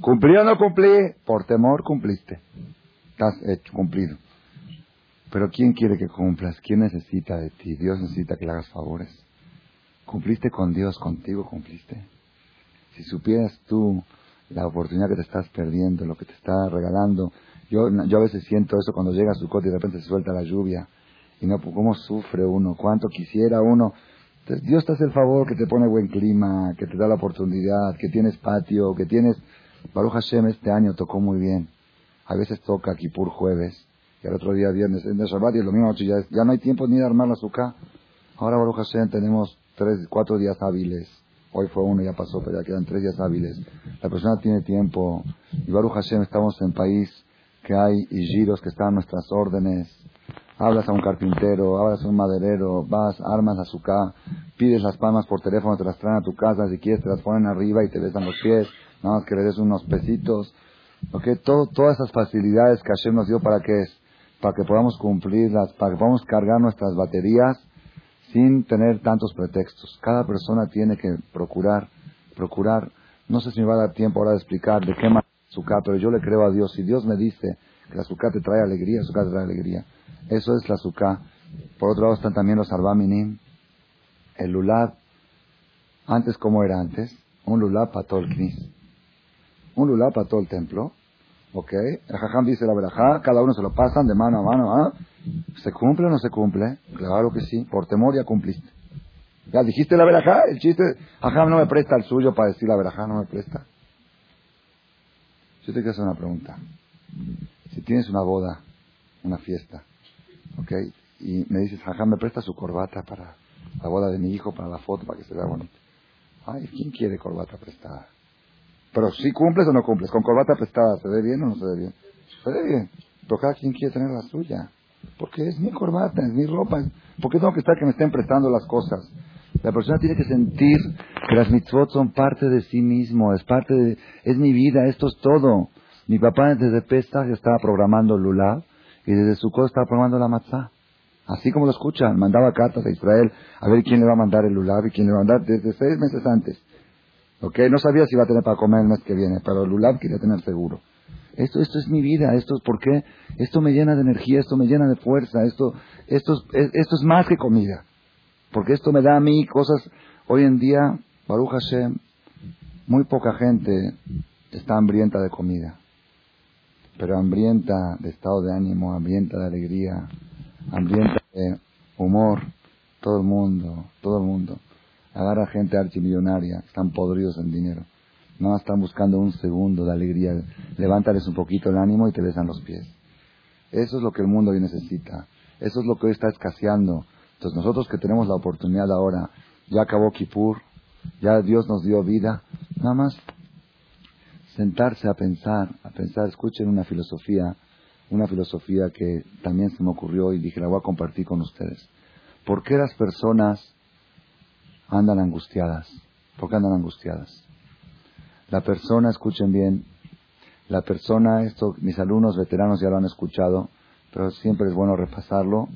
¿Cumplí o no cumplí? Por temor cumpliste. Estás hecho, cumplido. Pero ¿quién quiere que cumplas? ¿Quién necesita de ti? Dios necesita que le hagas favores. ¿Cumpliste con Dios? ¿Contigo cumpliste? Si supieras tú la oportunidad que te estás perdiendo, lo que te está regalando. Yo, yo a veces siento eso cuando llega a su cote y de repente se suelta la lluvia. Y no, cómo sufre uno, cuánto quisiera uno. Entonces, Dios te hace el favor que te pone buen clima, que te da la oportunidad, que tienes patio, que tienes... Baruch Hashem este año tocó muy bien. A veces toca Kipur jueves, y al otro día viernes en Shabbat y el domingo noche ya, ya no hay tiempo ni de armar la azúcar. Ahora Baruch Hashem tenemos tres, cuatro días hábiles Hoy fue uno, ya pasó, pero ya quedan tres días hábiles. La persona tiene tiempo. Y Baruch Hashem, estamos en país que hay giros que están a nuestras órdenes. Hablas a un carpintero, hablas a un maderero, vas, armas azúcar, pides las palmas por teléfono, te las traen a tu casa, si quieres te las ponen arriba y te besan los pies, nada más que le des unos pesitos. Todo, todas esas facilidades que Hashem nos dio para que es, para que podamos cumplirlas, para que podamos cargar nuestras baterías sin tener tantos pretextos. Cada persona tiene que procurar, procurar, no sé si me va a dar tiempo ahora de explicar de qué manera azúcar, pero yo le creo a Dios. Si Dios me dice que la azúcar te trae alegría, azúcar te trae alegría. Eso es la azúcar. Por otro lado están también los arbaminim, el lulab. Antes, ¿cómo era antes? Un lulab para todo el knis. Un lulab para todo el templo. ¿Ok? El jajam dice la verajá, cada uno se lo pasan de mano a mano. ¿ah? ¿Se cumple o no se cumple? Claro que sí. Por temor ya cumpliste. Ya dijiste la verajá, el chiste, jajam no me presta el suyo para decir la verajá, no me presta. Yo te quiero hacer una pregunta. Si tienes una boda, una fiesta, ¿ok? Y me dices, jajam, me presta su corbata para la boda de mi hijo, para la foto, para que se vea bonito. Ay, ¿quién quiere corbata prestada? Pero si cumples o no cumples, con corbata prestada, ¿se ve bien o no se ve bien? Se ve bien. Pero cada quien quiere tener la suya. Porque es mi corbata, es mi ropa. ¿Por qué tengo que estar que me estén prestando las cosas? La persona tiene que sentir que las mitzvot son parte de sí mismo, es parte de, es mi vida, esto es todo. Mi papá desde Pesach estaba programando Lulav y desde Sukkot estaba programando la matzah. Así como lo escuchan, mandaba cartas a Israel a ver quién le va a mandar el Lulav y quién le va a mandar desde seis meses antes. ¿Ok? No sabía si iba a tener para comer el mes que viene, pero el Lulav quería tener seguro. Esto, esto es mi vida, esto es por qué, esto me llena de energía, esto me llena de fuerza, esto, esto, es, esto es más que comida. Porque esto me da a mí cosas, hoy en día, Baruch Hashem, muy poca gente está hambrienta de comida, pero hambrienta de estado de ánimo, hambrienta de alegría, hambrienta de humor, todo el mundo, todo el mundo. Agarra gente archimillonaria, están podridos en dinero. No están buscando un segundo de alegría. Levántales un poquito el ánimo y te besan los pies. Eso es lo que el mundo hoy necesita. Eso es lo que hoy está escaseando. Entonces nosotros que tenemos la oportunidad ahora, ya acabó Kippur, ya Dios nos dio vida, nada más sentarse a pensar, a pensar, escuchen una filosofía, una filosofía que también se me ocurrió y dije la voy a compartir con ustedes. ¿Por qué las personas andan angustiadas? ¿Por qué andan angustiadas? La persona, escuchen bien, la persona, esto mis alumnos veteranos ya lo han escuchado, pero siempre es bueno repasarlo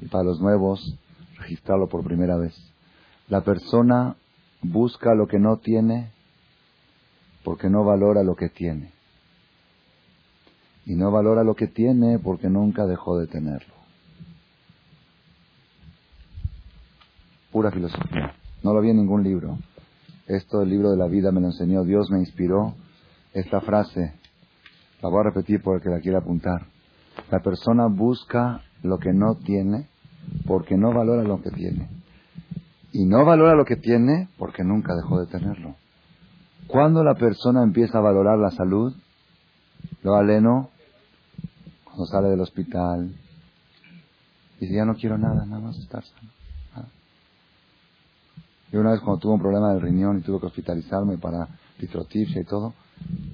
y para los nuevos registrarlo por primera vez. La persona busca lo que no tiene porque no valora lo que tiene. Y no valora lo que tiene porque nunca dejó de tenerlo. Pura filosofía. No lo vi en ningún libro. Esto el libro de la vida me lo enseñó, Dios me inspiró. Esta frase, la voy a repetir porque la quiero apuntar. La persona busca lo que no tiene porque no valora lo que tiene. Y no valora lo que tiene porque nunca dejó de tenerlo. Cuando la persona empieza a valorar la salud, lo aleno, cuando sale del hospital, dice, ya no quiero nada, nada más estar sano. Yo una vez cuando tuve un problema del riñón y tuve que hospitalizarme para litrotipsia y todo,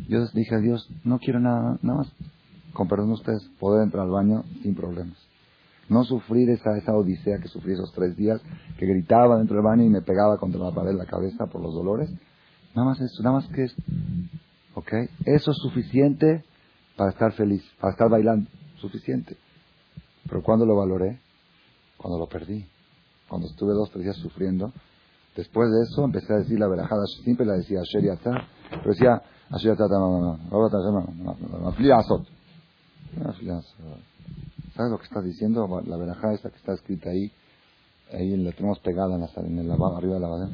yo dije a Dios, no quiero nada, nada más, con perdón de ustedes, poder entrar al baño sin problemas. No sufrir esa, esa odisea que sufrí esos tres días, que gritaba dentro del baño y me pegaba contra la pared la cabeza por los dolores. Nada más eso, nada más que eso. ¿Ok? Eso es suficiente para estar feliz, para estar bailando. Suficiente. Pero cuando lo valoré? Cuando lo perdí. Cuando estuve dos, tres días sufriendo. Después de eso empecé a decir la verajada, siempre la decía Asher Yatzar, pero decía Asher no, no, ¿Sabes lo que estás diciendo? La verajada esa que está escrita ahí, ahí la tenemos pegada en, la, en lavado, arriba de la lavadera.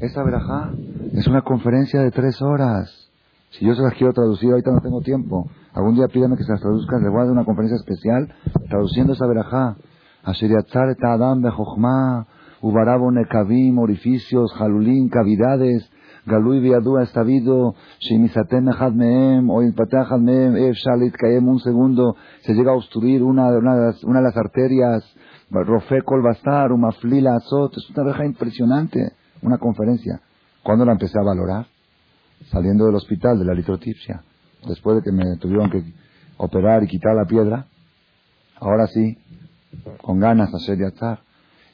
Esa verajá es una conferencia de tres horas. Si yo se las quiero traducir, ahorita no tengo tiempo. Algún día pídame que se las traduzcan, le voy a dar una conferencia especial traduciendo esa verajá. Asher Yatzar Adam bejochma, ubarabo nekavim, orificios, jalulín, cavidades, galui viadúa es sabido, shemisatem echad meem, o impateh meem, ef shalit kaem un segundo, se llega a obstruir una, una, de, una de las arterias, rofe kol basar, umaflila azot, es una verajá impresionante, una conferencia. ¿Cuándo la empecé a valorar? Saliendo del hospital de la litrotipsia después de que me tuvieron que operar y quitar la piedra, ahora sí, con ganas a ser estar.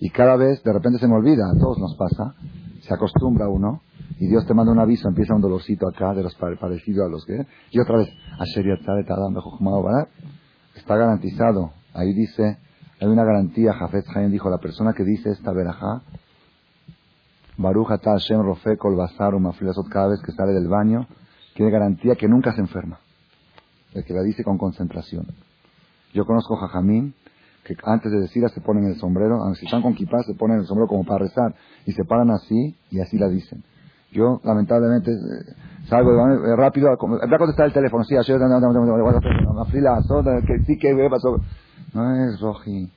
Y cada vez, de repente se me olvida, a todos nos pasa, se acostumbra uno, y Dios te manda un aviso, empieza un dolorcito acá, de los parecido a los que, y otra vez, está garantizado. Ahí dice, hay una garantía, Jafet Jaén dijo, la persona que dice esta verajá, Baruch Hashem Rofe Kol cada vez que sale del baño, tiene garantía que nunca se enferma. El que la dice con concentración. Yo conozco jajamín que antes de decirla se ponen el sombrero, si están con kipá se ponen el sombrero como para rezar y se paran así y así la dicen. Yo, lamentablemente, eh, salgo de, rápido, voy a contestar el teléfono, sí, ayer, que sí, que pasó. No es roji.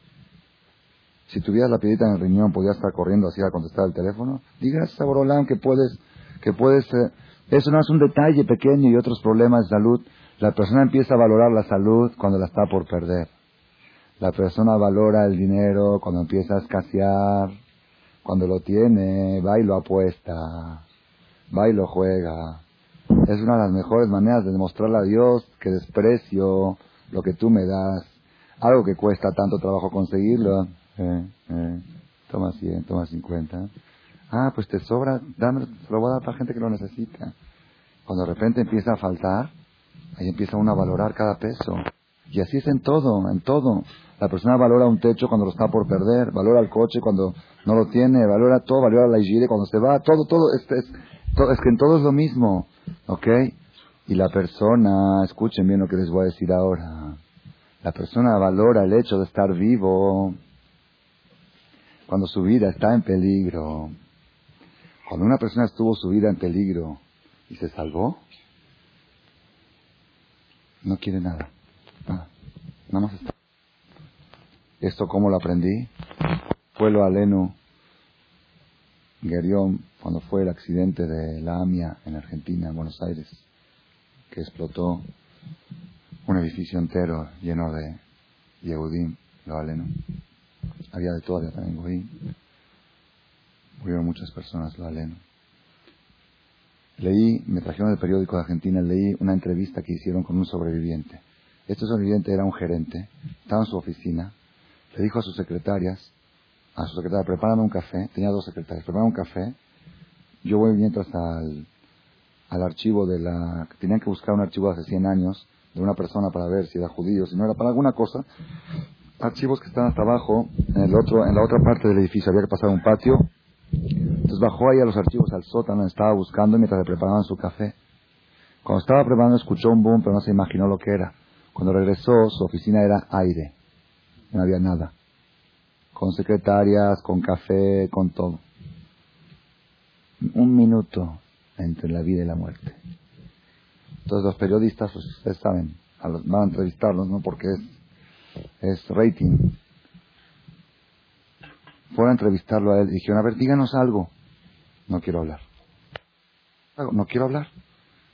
Si tuvieras la piedrita en el riñón, podías estar corriendo así a contestar el teléfono. Diga a Borolán que puedes, que puedes eh, eso no es un detalle pequeño y otros problemas de salud. La persona empieza a valorar la salud cuando la está por perder. La persona valora el dinero cuando empieza a escasear. Cuando lo tiene, va y lo apuesta. Va y lo juega. Es una de las mejores maneras de demostrarle a Dios que desprecio lo que tú me das. Algo que cuesta tanto trabajo conseguirlo. Eh, eh, toma 100, toma 50. Ah, pues te sobra, se lo voy a dar para gente que lo necesita. Cuando de repente empieza a faltar, ahí empieza uno a valorar cada peso. Y así es en todo, en todo. La persona valora un techo cuando lo está por perder, valora el coche cuando no lo tiene, valora todo, valora la higiene cuando se va, todo, todo, es, es, es que en todo es lo mismo, ¿ok? Y la persona, escuchen bien lo que les voy a decir ahora, la persona valora el hecho de estar vivo cuando su vida está en peligro. Cuando una persona estuvo su vida en peligro y se salvó, no quiere. Nada. Nada más está. ¿Esto cómo lo aprendí? Fue lo aleno Guerión cuando fue el accidente de la AMIA en Argentina, en Buenos Aires, que explotó un edificio entero lleno de Yehudim, lo aleno. Había de todo, había también Goim. Murieron muchas personas, lo aleno. Leí, me trajeron del periódico de Argentina, leí una entrevista que hicieron con un sobreviviente. Este sobreviviente era un gerente, estaba en su oficina, le dijo a sus secretarias, a su secretaria, prepárame un café, tenía dos secretarias, prepárame un café, yo voy mientras al, al archivo de la, tenían que buscar un archivo de hace 100 años, de una persona para ver si era judío, si no era para alguna cosa, archivos que están hasta abajo, en el otro, en la otra parte del edificio, había que pasar un patio, entonces bajó ahí a los archivos al sótano, estaba buscando mientras le preparaban su café. Cuando estaba preparando escuchó un boom, pero no se imaginó lo que era. Cuando regresó, su oficina era aire. No había nada. Con secretarias, con café, con todo. Un minuto entre la vida y la muerte. Entonces los periodistas, pues ustedes saben, van a entrevistarlos, ¿no? Porque es, es rating fueron a entrevistarlo a él dijeron, a ver, díganos algo. No quiero hablar. No quiero hablar.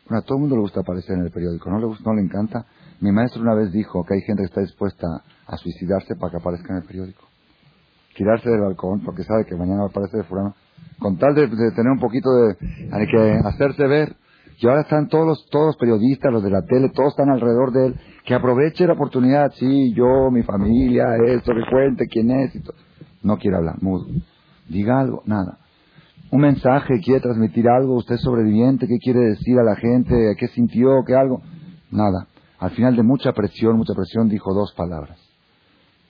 Bueno, a todo el mundo le gusta aparecer en el periódico, ¿no le, gusta, no le encanta? Mi maestro una vez dijo que hay gente que está dispuesta a suicidarse para que aparezca en el periódico. Tirarse del balcón porque sabe que mañana va a aparecer de fulano. Con tal de, tener un poquito de... Hay que hacerse ver. Y ahora están todos los, todos los periodistas, los de la tele, todos están alrededor de él. Que aproveche la oportunidad. Sí, yo, mi familia, esto, que cuente quién es. Y todo. No quiere hablar, mudo. Diga algo, nada. Un mensaje, quiere transmitir algo, usted es sobreviviente, ¿qué quiere decir a la gente? ¿Qué sintió? ¿Qué algo? Nada. Al final de mucha presión, mucha presión, dijo dos palabras.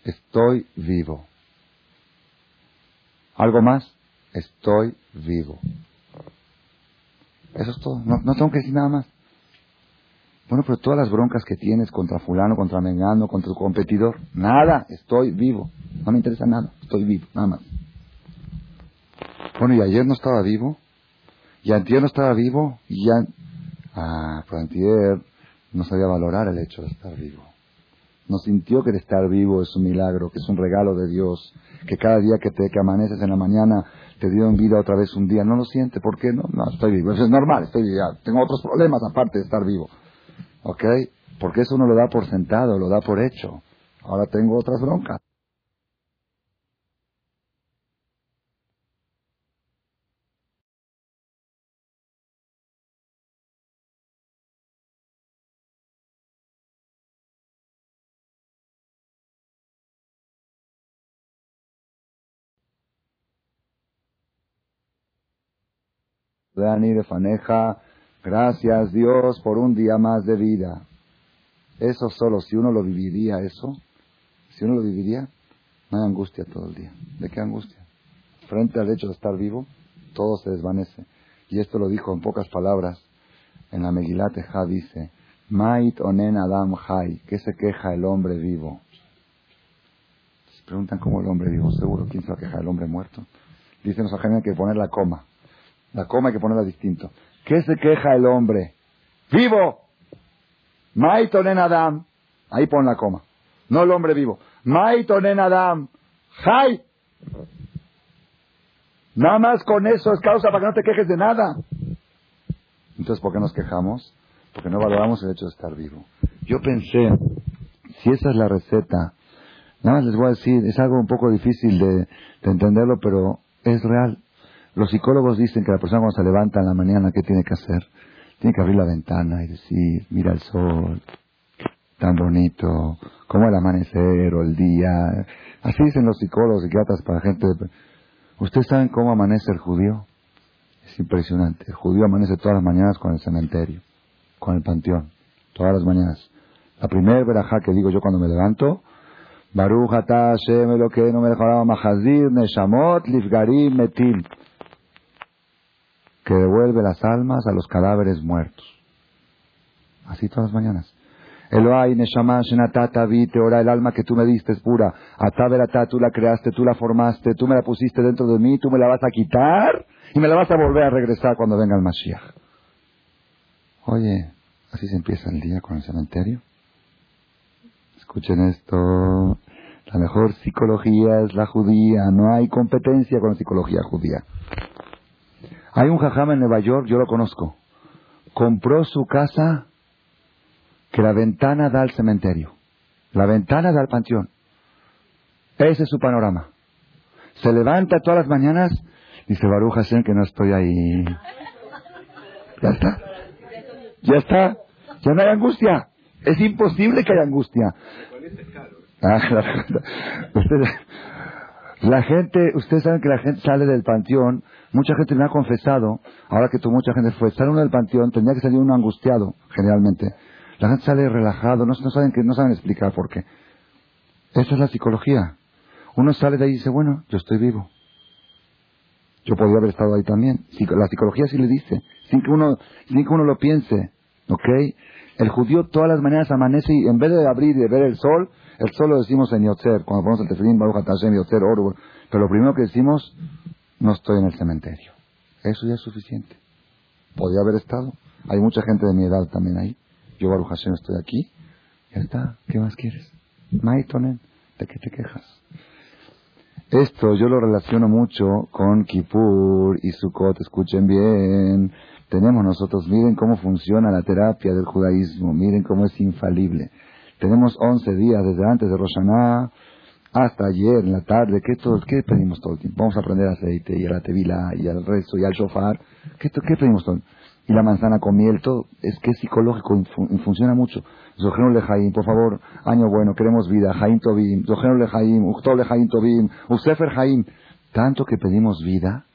Estoy vivo. ¿Algo más? Estoy vivo. Eso es todo. No, no tengo que decir nada más. Bueno, pero todas las broncas que tienes contra fulano, contra mengano, contra tu competidor, nada, estoy vivo. No me interesa nada, estoy vivo, nada más. Bueno, y ayer no estaba vivo, y antier no estaba vivo, y ya... Ah, pues antier no sabía valorar el hecho de estar vivo. No sintió que el estar vivo es un milagro, que es un regalo de Dios, que cada día que te que amaneces en la mañana te dio en vida otra vez un día. No lo siente, ¿por qué no? No, estoy vivo. Eso es normal, estoy vivo. Tengo otros problemas aparte de estar vivo. ¿Ok? Porque eso uno lo da por sentado, lo da por hecho. Ahora tengo otras broncas. De Faneja, gracias Dios por un día más de vida. Eso solo, si uno lo viviría, eso, si uno lo viviría, no hay angustia todo el día. ¿De qué angustia? Frente al hecho de estar vivo, todo se desvanece. Y esto lo dijo en pocas palabras. En la Megilat Ja dice, Mait onen Adam Hai, ¿qué se queja el hombre vivo? Se preguntan cómo el hombre vivo, seguro, ¿quién se va a quejar el hombre muerto? Dicen los que poner la coma. La coma hay que ponerla distinto. ¿Qué se queja el hombre? ¡Vivo! Maitonen Adam. Ahí pon la coma. No el hombre vivo. Maitonen Adam. ¡Jai! Nada más con eso es causa para que no te quejes de nada. Entonces, ¿por qué nos quejamos? Porque no valoramos el hecho de estar vivo. Yo pensé, si esa es la receta, nada más les voy a decir, es algo un poco difícil de, de entenderlo, pero es real. Los psicólogos dicen que la persona cuando se levanta en la mañana, ¿qué tiene que hacer? Tiene que abrir la ventana y decir, mira el sol, tan bonito, como el amanecer o el día. Así dicen los psicólogos, psiquiatras para gente. De... ¿Ustedes saben cómo amanece el judío? Es impresionante. El judío amanece todas las mañanas con el cementerio, con el panteón, todas las mañanas. La primera verajá que digo yo cuando me levanto, Baruch atah Hashem no me dejaba Mahazir Neshamot Lifgarim Metil devuelve las almas a los cadáveres muertos. Así todas las mañanas. Eloai Neshama Shenatata Vite, ora el alma que tú me diste es pura. Ataverata, tú la creaste, tú la formaste, tú me la pusiste dentro de mí, tú me la vas a quitar y me la vas a volver a regresar cuando venga el Mashiach. Oye, así se empieza el día con el cementerio. Escuchen esto. La mejor psicología es la judía. No hay competencia con la psicología judía. Hay un jajama en Nueva York, yo lo conozco. Compró su casa que la ventana da al cementerio. La ventana da al panteón. Ese es su panorama. Se levanta todas las mañanas y dice, Baruch Hashem, que no estoy ahí. Ya está. Ya está. Ya no hay angustia. Es imposible que haya angustia. Ah, la [laughs] gente, ustedes saben que la gente sale del panteón Mucha gente me ha confesado, ahora que tú, mucha gente fue, sale uno del panteón, tendría que salir uno angustiado, generalmente. La gente sale relajado, no, saben, que, no saben explicar por qué. Esa es la psicología. Uno sale de ahí y dice, bueno, yo estoy vivo. Yo podría haber estado ahí también. La psicología sí le dice, sin que uno, sin que uno lo piense. ¿Ok? El judío todas las mañanas amanece y en vez de abrir y de ver el sol, el sol decimos en Yotzer, cuando ponemos el tefilín, Baruch Hashem, Yotzer, Pero lo primero que decimos, no estoy en el cementerio. Eso ya es suficiente. Podría haber estado. Hay mucha gente de mi edad también ahí. Yo, Baruch Hashem, estoy aquí. Ya está. ¿Qué más quieres? Maitonen, ¿de qué te quejas? Esto yo lo relaciono mucho con Kippur y Sukkot. Escuchen bien. Tenemos nosotros, miren cómo funciona la terapia del judaísmo. Miren cómo es infalible. Tenemos 11 días desde antes de Roshaná hasta ayer en la tarde, ¿qué, todo, ¿qué pedimos todo el tiempo? Vamos a aprender aceite y a la tevila y al rezo y al shofar. ¿Qué, pedimos todo? y la manzana con miel, todo, es que es psicológico, funciona mucho. Zohenu Lejaim, por favor, año bueno, queremos vida, Jaim Tobim, Zohenu Lejaim, Uchtol Lejaim Tobim, Usefer Jaim. Tanto que pedimos vida,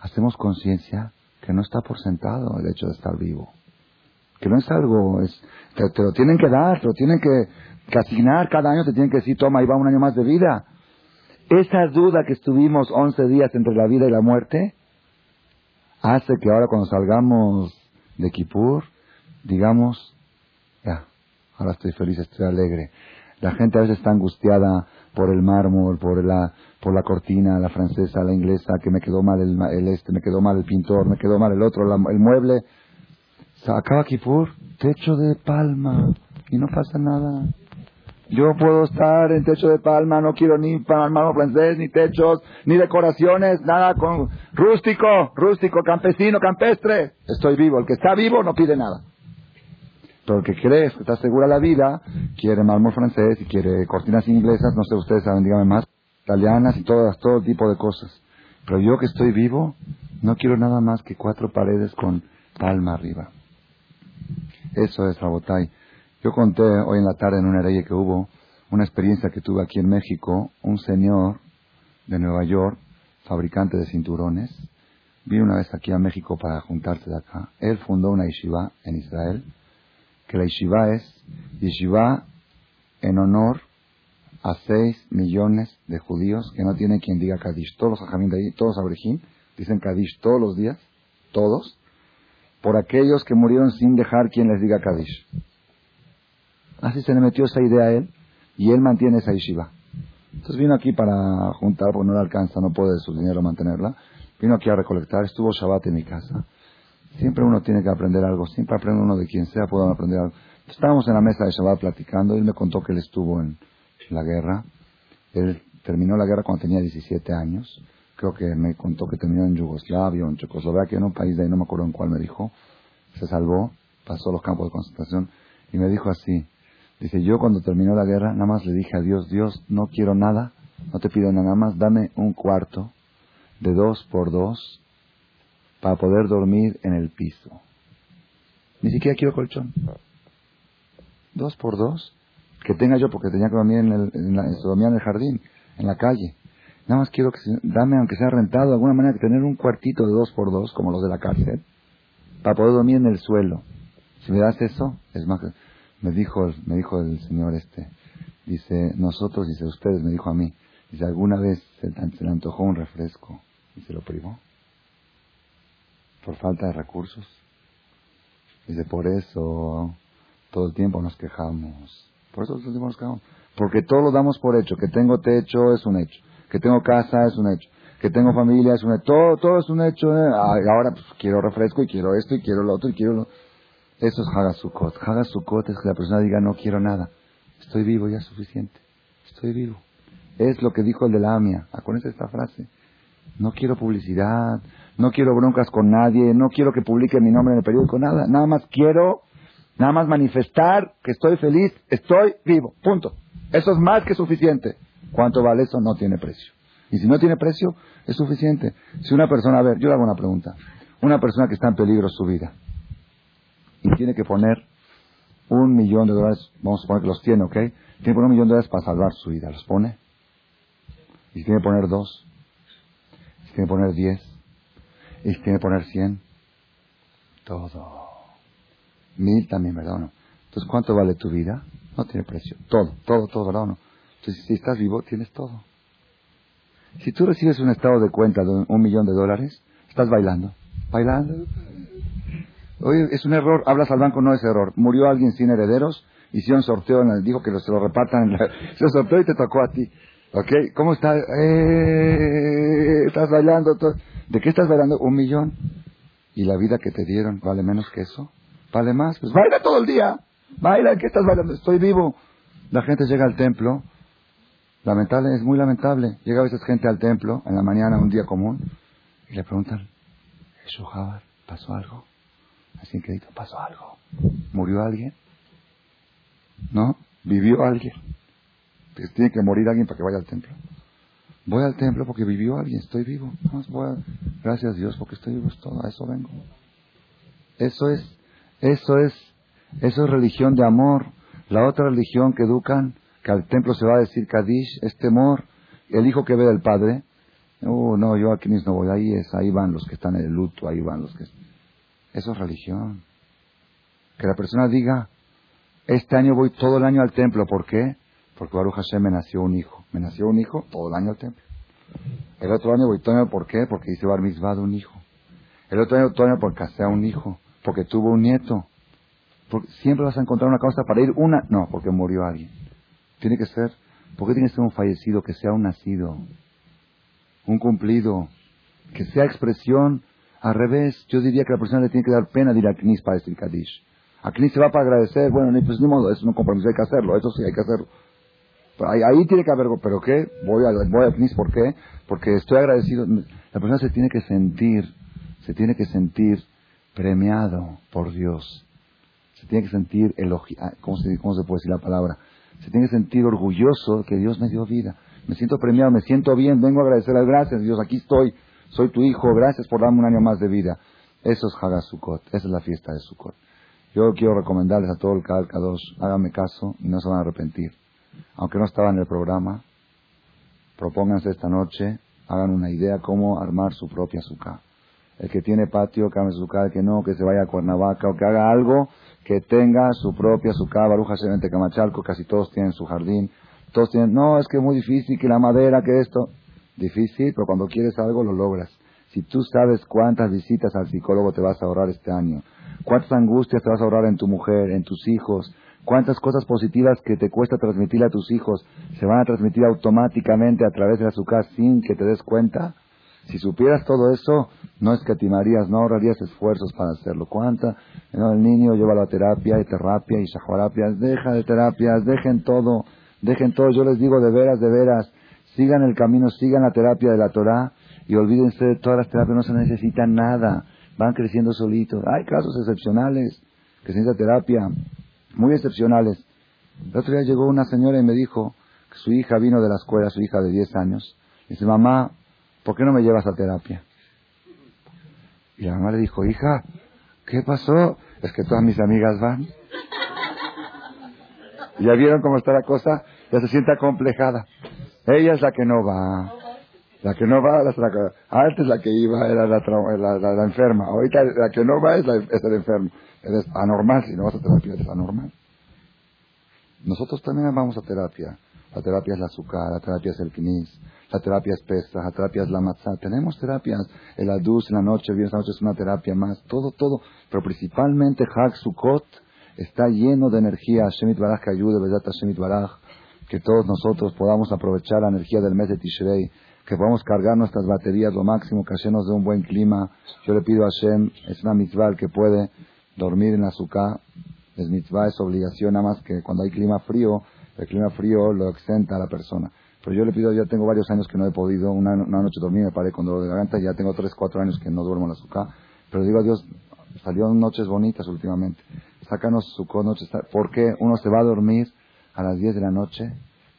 hacemos conciencia que no está por sentado el hecho de estar vivo. Que no es algo, es, te, lo tienen que dar, te lo tienen que, que, asignar, cada año te tienen que decir, toma, ahí va un año más de vida. Esa duda que estuvimos 11 días entre la vida y la muerte, hace que ahora cuando salgamos de Kippur, digamos, ya, ahora estoy feliz, estoy alegre. La gente a veces está angustiada por el mármol, por la, por la cortina, la francesa, la inglesa, que me quedó mal el, este, me quedó mal el pintor, me quedó mal el otro, el mueble. Acaba Kippur, techo de palma, y no pasa nada. Yo puedo estar en techo de palma, no quiero ni mármol francés, ni techos, ni decoraciones, nada con rústico, rústico, campesino, campestre. Estoy vivo. El que está vivo no pide nada. Pero el que crees que está segura la vida, quiere mármol francés y quiere cortinas inglesas, no sé, ustedes saben, díganme más, italianas y todas, todo tipo de cosas. Pero yo que estoy vivo, no quiero nada más que cuatro paredes con palma arriba. Eso es Rabotay. Yo conté hoy en la tarde en una hereye que hubo una experiencia que tuve aquí en México. Un señor de Nueva York, fabricante de cinturones, vino una vez aquí a México para juntarse de acá. Él fundó una yeshiva en Israel, que la yeshiva es yeshiva en honor a seis millones de judíos que no tienen quien diga Kadish. Todos los ajamín de ahí, todos abrejín, dicen Kadish todos los días, todos, por aquellos que murieron sin dejar quien les diga Kadish. Así se le metió esa idea a él y él mantiene esa yeshiva. Entonces vino aquí para juntar, porque no le alcanza, no puede su dinero mantenerla. Vino aquí a recolectar, estuvo Shabbat en mi casa. Siempre uno tiene que aprender algo, siempre aprende uno de quien sea, puede aprender algo. Estábamos en la mesa de Shabbat platicando, él me contó que él estuvo en la guerra. Él terminó la guerra cuando tenía 17 años. Creo que me contó que terminó en Yugoslavia o en Checoslovaquia, en un país de ahí, no me acuerdo en cuál me dijo. Se salvó, pasó los campos de concentración y me dijo así, Dice, yo cuando terminó la guerra, nada más le dije a Dios, Dios, no quiero nada, no te pido nada más, dame un cuarto de dos por dos para poder dormir en el piso. Ni siquiera quiero colchón. Dos por dos, que tenga yo, porque tenía que dormir en el, en, en el jardín, en la calle. Nada más quiero que dame, aunque sea rentado, de alguna manera, tener un cuartito de dos por dos, como los de la cárcel, para poder dormir en el suelo. Si me das eso, es más me dijo, me dijo el señor este, dice, nosotros, dice, ustedes, me dijo a mí, dice, ¿alguna vez se, le antojó un refresco y se lo privó? Por falta de recursos. Dice, por eso todo el tiempo nos quejamos. Por eso todo el tiempo nos quejamos. Porque todo lo damos por hecho. Que tengo techo es un hecho. Que tengo casa es un hecho. Que tengo familia es un hecho. Todo, todo es un hecho. ¿eh? Ahora pues, quiero refresco y quiero esto y quiero lo otro y quiero lo eso es Hagasukot. Hagasukot es que la persona diga no quiero nada. Estoy vivo, ya es suficiente. Estoy vivo. Es lo que dijo el de la AMIA. Acuérdense esta frase. No quiero publicidad, no quiero broncas con nadie, no quiero que publique mi nombre en el periódico, nada. Nada más quiero, nada más manifestar que estoy feliz, estoy vivo. Punto. Eso es más que suficiente. ¿Cuánto vale eso? No tiene precio. Y si no tiene precio, es suficiente. Si una persona, a ver, yo le hago una pregunta. Una persona que está en peligro su vida, y tiene que poner un millón de dólares, vamos a suponer que los tiene, ¿ok? Tiene que poner un millón de dólares para salvar su vida, ¿los pone? Y tiene que poner dos, tiene que poner diez, y tiene que poner cien, todo. Mil también, ¿verdad o no? Entonces, ¿cuánto vale tu vida? No tiene precio. Todo, todo, todo, ¿verdad o no? Entonces, si estás vivo, tienes todo. Si tú recibes un estado de cuenta de un millón de dólares, estás bailando. Bailando. Oye, es un error, hablas al banco, no es error. Murió alguien sin herederos, hicieron sorteo, en el, dijo que se lo repartan, [laughs] se sorteó y te tocó a ti. ¿Ok? ¿Cómo estás? Eh, estás bailando. ¿De qué estás bailando? Un millón. ¿Y la vida que te dieron vale menos que eso? ¿Vale más? Pues baila todo el día. Baila, ¿qué estás bailando? Estoy vivo. La gente llega al templo. Lamentable, es muy lamentable. Llega a veces gente al templo en la mañana, un día común, y le preguntan, ¿Shuhabar? ¿Pasó algo? Así que pasó algo. ¿Murió alguien? ¿No? ¿Vivió alguien? tiene que morir alguien para que vaya al templo. Voy al templo porque vivió alguien, estoy vivo. Gracias a Dios porque estoy vivo, es todo, a eso vengo. Eso es, eso es, eso es religión de amor. La otra religión que educan, al templo se va a decir Kadish, es temor. El hijo que ve del padre, oh, no, yo aquí mismo no voy, ahí es, ahí van los que están en el luto, ahí van los que... Eso es religión. Que la persona diga, este año voy todo el año al templo, ¿por qué? Porque Baruch Hashem me nació un hijo. Me nació un hijo todo el año al templo. El otro año voy todo el año, ¿por qué? Porque hice bar mitzvah un hijo. El otro año todo el año porque casé a un hijo. Porque tuvo un nieto. Porque siempre vas a encontrar una causa para ir una. No, porque murió alguien. Tiene que ser. ¿Por qué tiene que ser un fallecido? Que sea un nacido. Un cumplido. Que sea expresión. Al revés, yo diría que la persona le tiene que dar pena de ir a Knis para decir Kadish. A Knis se va para agradecer. Bueno, ni, pues ni modo, es un compromiso, hay que hacerlo. Eso sí, hay que hacerlo. Ahí, tiene que haber, pero ¿qué? Voy a, voy ¿por qué? Porque estoy agradecido. La persona se tiene que sentir, se tiene que sentir premiado por Dios. Se tiene que sentir elogiado, ¿cómo se, ¿cómo se puede decir la palabra? Se tiene que sentir orgulloso que Dios me dio vida. Me siento premiado, me siento bien, vengo a agradecer las gracias, Dios, aquí estoy, soy tu hijo, gracias por darme un año más de vida. Eso es Hagasukot, esa es la fiesta de Sukkot. Yo quiero recomendarles a todo el Kadal Kadosh, háganme caso y no se van a arrepentir. Aunque no estaba en el programa, propónganse esta noche, hagan una idea cómo armar su propia azúcar. El que tiene patio, que su el que no, que se vaya a Cuernavaca o que haga algo que tenga su propia azúcar. Baruja en Camachalco, casi todos tienen su jardín. Todos tienen, no, es que es muy difícil, que la madera, que esto. Difícil, pero cuando quieres algo lo logras. Si tú sabes cuántas visitas al psicólogo te vas a ahorrar este año, cuántas angustias te vas a ahorrar en tu mujer, en tus hijos, cuántas cosas positivas que te cuesta transmitir a tus hijos se van a transmitir automáticamente a través de azúcar sin que te des cuenta. Si supieras todo eso, no escatimarías, no ahorrarías esfuerzos para hacerlo. ¿Cuánta? el niño lleva la terapia y terapia y shahwarapias. Deja de terapias, dejen todo, dejen todo. Yo les digo de veras, de veras, sigan el camino, sigan la terapia de la Torah y olvídense de todas las terapias, no se necesita nada. Van creciendo solitos. Hay casos excepcionales que se necesita terapia, muy excepcionales. El otro día llegó una señora y me dijo que su hija vino de la escuela, su hija de 10 años. Dice, mamá, ¿por qué no me llevas a terapia? Y la mamá le dijo, hija, ¿qué pasó? Es que todas mis amigas van. [laughs] ¿Ya vieron cómo está la cosa? Ya se siente acomplejada. Ella es la que no va. La que no va, la, antes la que iba era la, la, enferma. Ahorita la que no va es, la, es el enfermo. Es anormal, si no vas a terapia es anormal. Nosotros también vamos a terapia. La terapia es la azúcar, la terapia es el knis, la terapia es pesta, la terapia es la matzah. Tenemos terapias, el adus en la noche, el viernes la noche es una terapia más, todo, todo. Pero principalmente Hag Sukkot está lleno de energía. Shemit Baraj que ayude, verdad Shemit Baraj, que todos nosotros podamos aprovechar la energía del mes de Tishrei, que podamos cargar nuestras baterías lo máximo, que Hashem nos dé un buen clima. Yo le pido a Hashem, es una mitzvah que puede dormir en la. Es mitzvah, es obligación, nada más que cuando hay clima frío, el clima frío lo exenta a la persona. Pero yo le pido, ya tengo varios años que no he podido, una, noche dormir, me paré con dolor de garganta, ya tengo tres, cuatro años que no duermo en la azúcar. Pero digo a Dios, salieron noches bonitas últimamente. Sácanos su noches, porque uno se va a dormir a las 10 de la noche,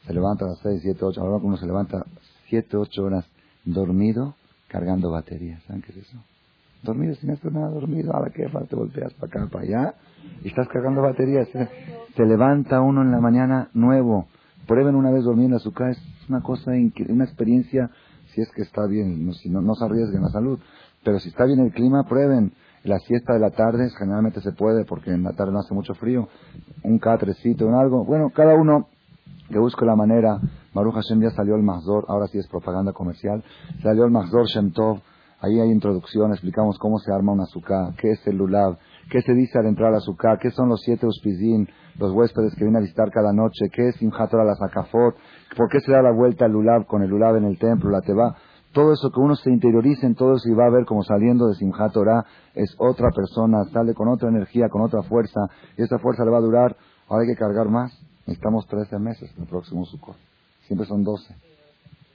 se levanta a las 6, 7, 8, ahora uno se levanta 7, 8 horas dormido, cargando baterías. ¿Saben qué es eso? Dormido sin hacer nada, dormido, ahora qué, te volteas para acá, para allá, y estás cargando baterías. Se levanta uno en la mañana nuevo. Prueben una vez dormir en su casa, es una cosa, una experiencia, si es que está bien, no, si no, no se arriesguen la salud. Pero si está bien el clima, prueben. La siesta de la tarde generalmente se puede porque en la tarde no hace mucho frío. Un catrecito, un algo. Bueno, cada uno que busque la manera. Maruja Hashem ya salió el Mahzor, ahora sí es propaganda comercial. Salió el Mahzor Shem Tov. Ahí hay introducción, explicamos cómo se arma un azúcar, qué es el lulav, qué se dice al entrar al azúcar, qué son los siete uspizin, los huéspedes que vienen a visitar cada noche, qué es Simchat la Zakafot, por qué se da la vuelta al lulav con el lulav en el templo, la teba. Todo eso que uno se interiorice en todo eso y va a ver como saliendo de Simchat Torah es otra persona, sale con otra energía, con otra fuerza, y esa fuerza le va a durar, ahora hay que cargar más. Necesitamos 13 meses el próximo Sukkot. Siempre son 12.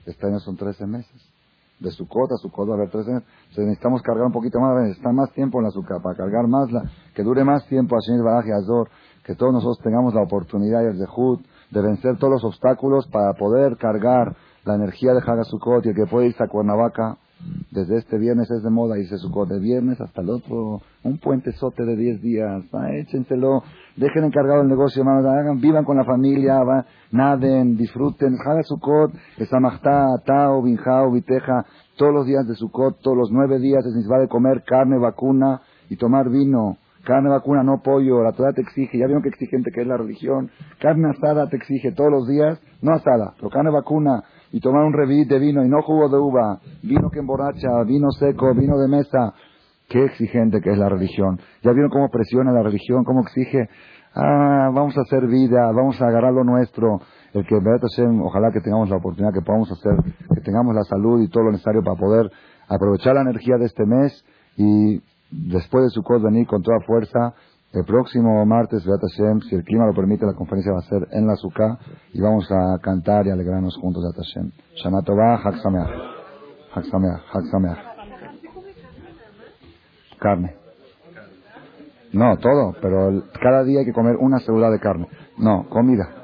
Este año son 13 meses. De Sukkot a Sukkot va a haber 13 meses. Entonces necesitamos cargar un poquito más, necesitar más tiempo en la Sukkot, para cargar más, la, que dure más tiempo Hashem Baraj y Azor, que todos nosotros tengamos la oportunidad y el dejud de vencer todos los obstáculos para poder cargar la energía de Haga Sukkot y que puede irse a Cuernavaca, Desde este viernes es de moda irse Sukkot, de viernes hasta el otro, un puente sote de 10 días, ah, échenselo, dejen encargado el negocio, hermanos, hagan, vivan con la familia, va, naden, disfruten, Haga Sukkot, Esamachta, Atao, Binjao, Viteja, todos los días de Sukkot, todos los nueve días es va de comer carne, vacuna y tomar vino. Carne vacuna, no pollo, la Torah te exige, ya vieron que exigente que es la religión. Carne asada te exige todos los días, no asada, pero carne vacuna y tomar un revit de vino y no jugo de uva, vino que emborracha, vino seco, vino de mesa. Qué exigente que es la religión. Ya vieron cómo presiona la religión, cómo exige, ah, vamos a hacer vida, vamos a agarrar lo nuestro. El que, ojalá que tengamos la oportunidad que podamos hacer, que tengamos la salud y todo lo necesario para poder aprovechar la energía de este mes y después de su venir con toda fuerza. El próximo martes, Hashem, si el clima lo permite, la conferencia va a ser en la Sukkah y vamos a cantar y alegrarnos juntos, Hashem. Shana Tovah, Hag Sameach. Hag Sameach, Hag Sameach. Carne. No, todo, pero cada día hay que comer una célula de carne. No, comida.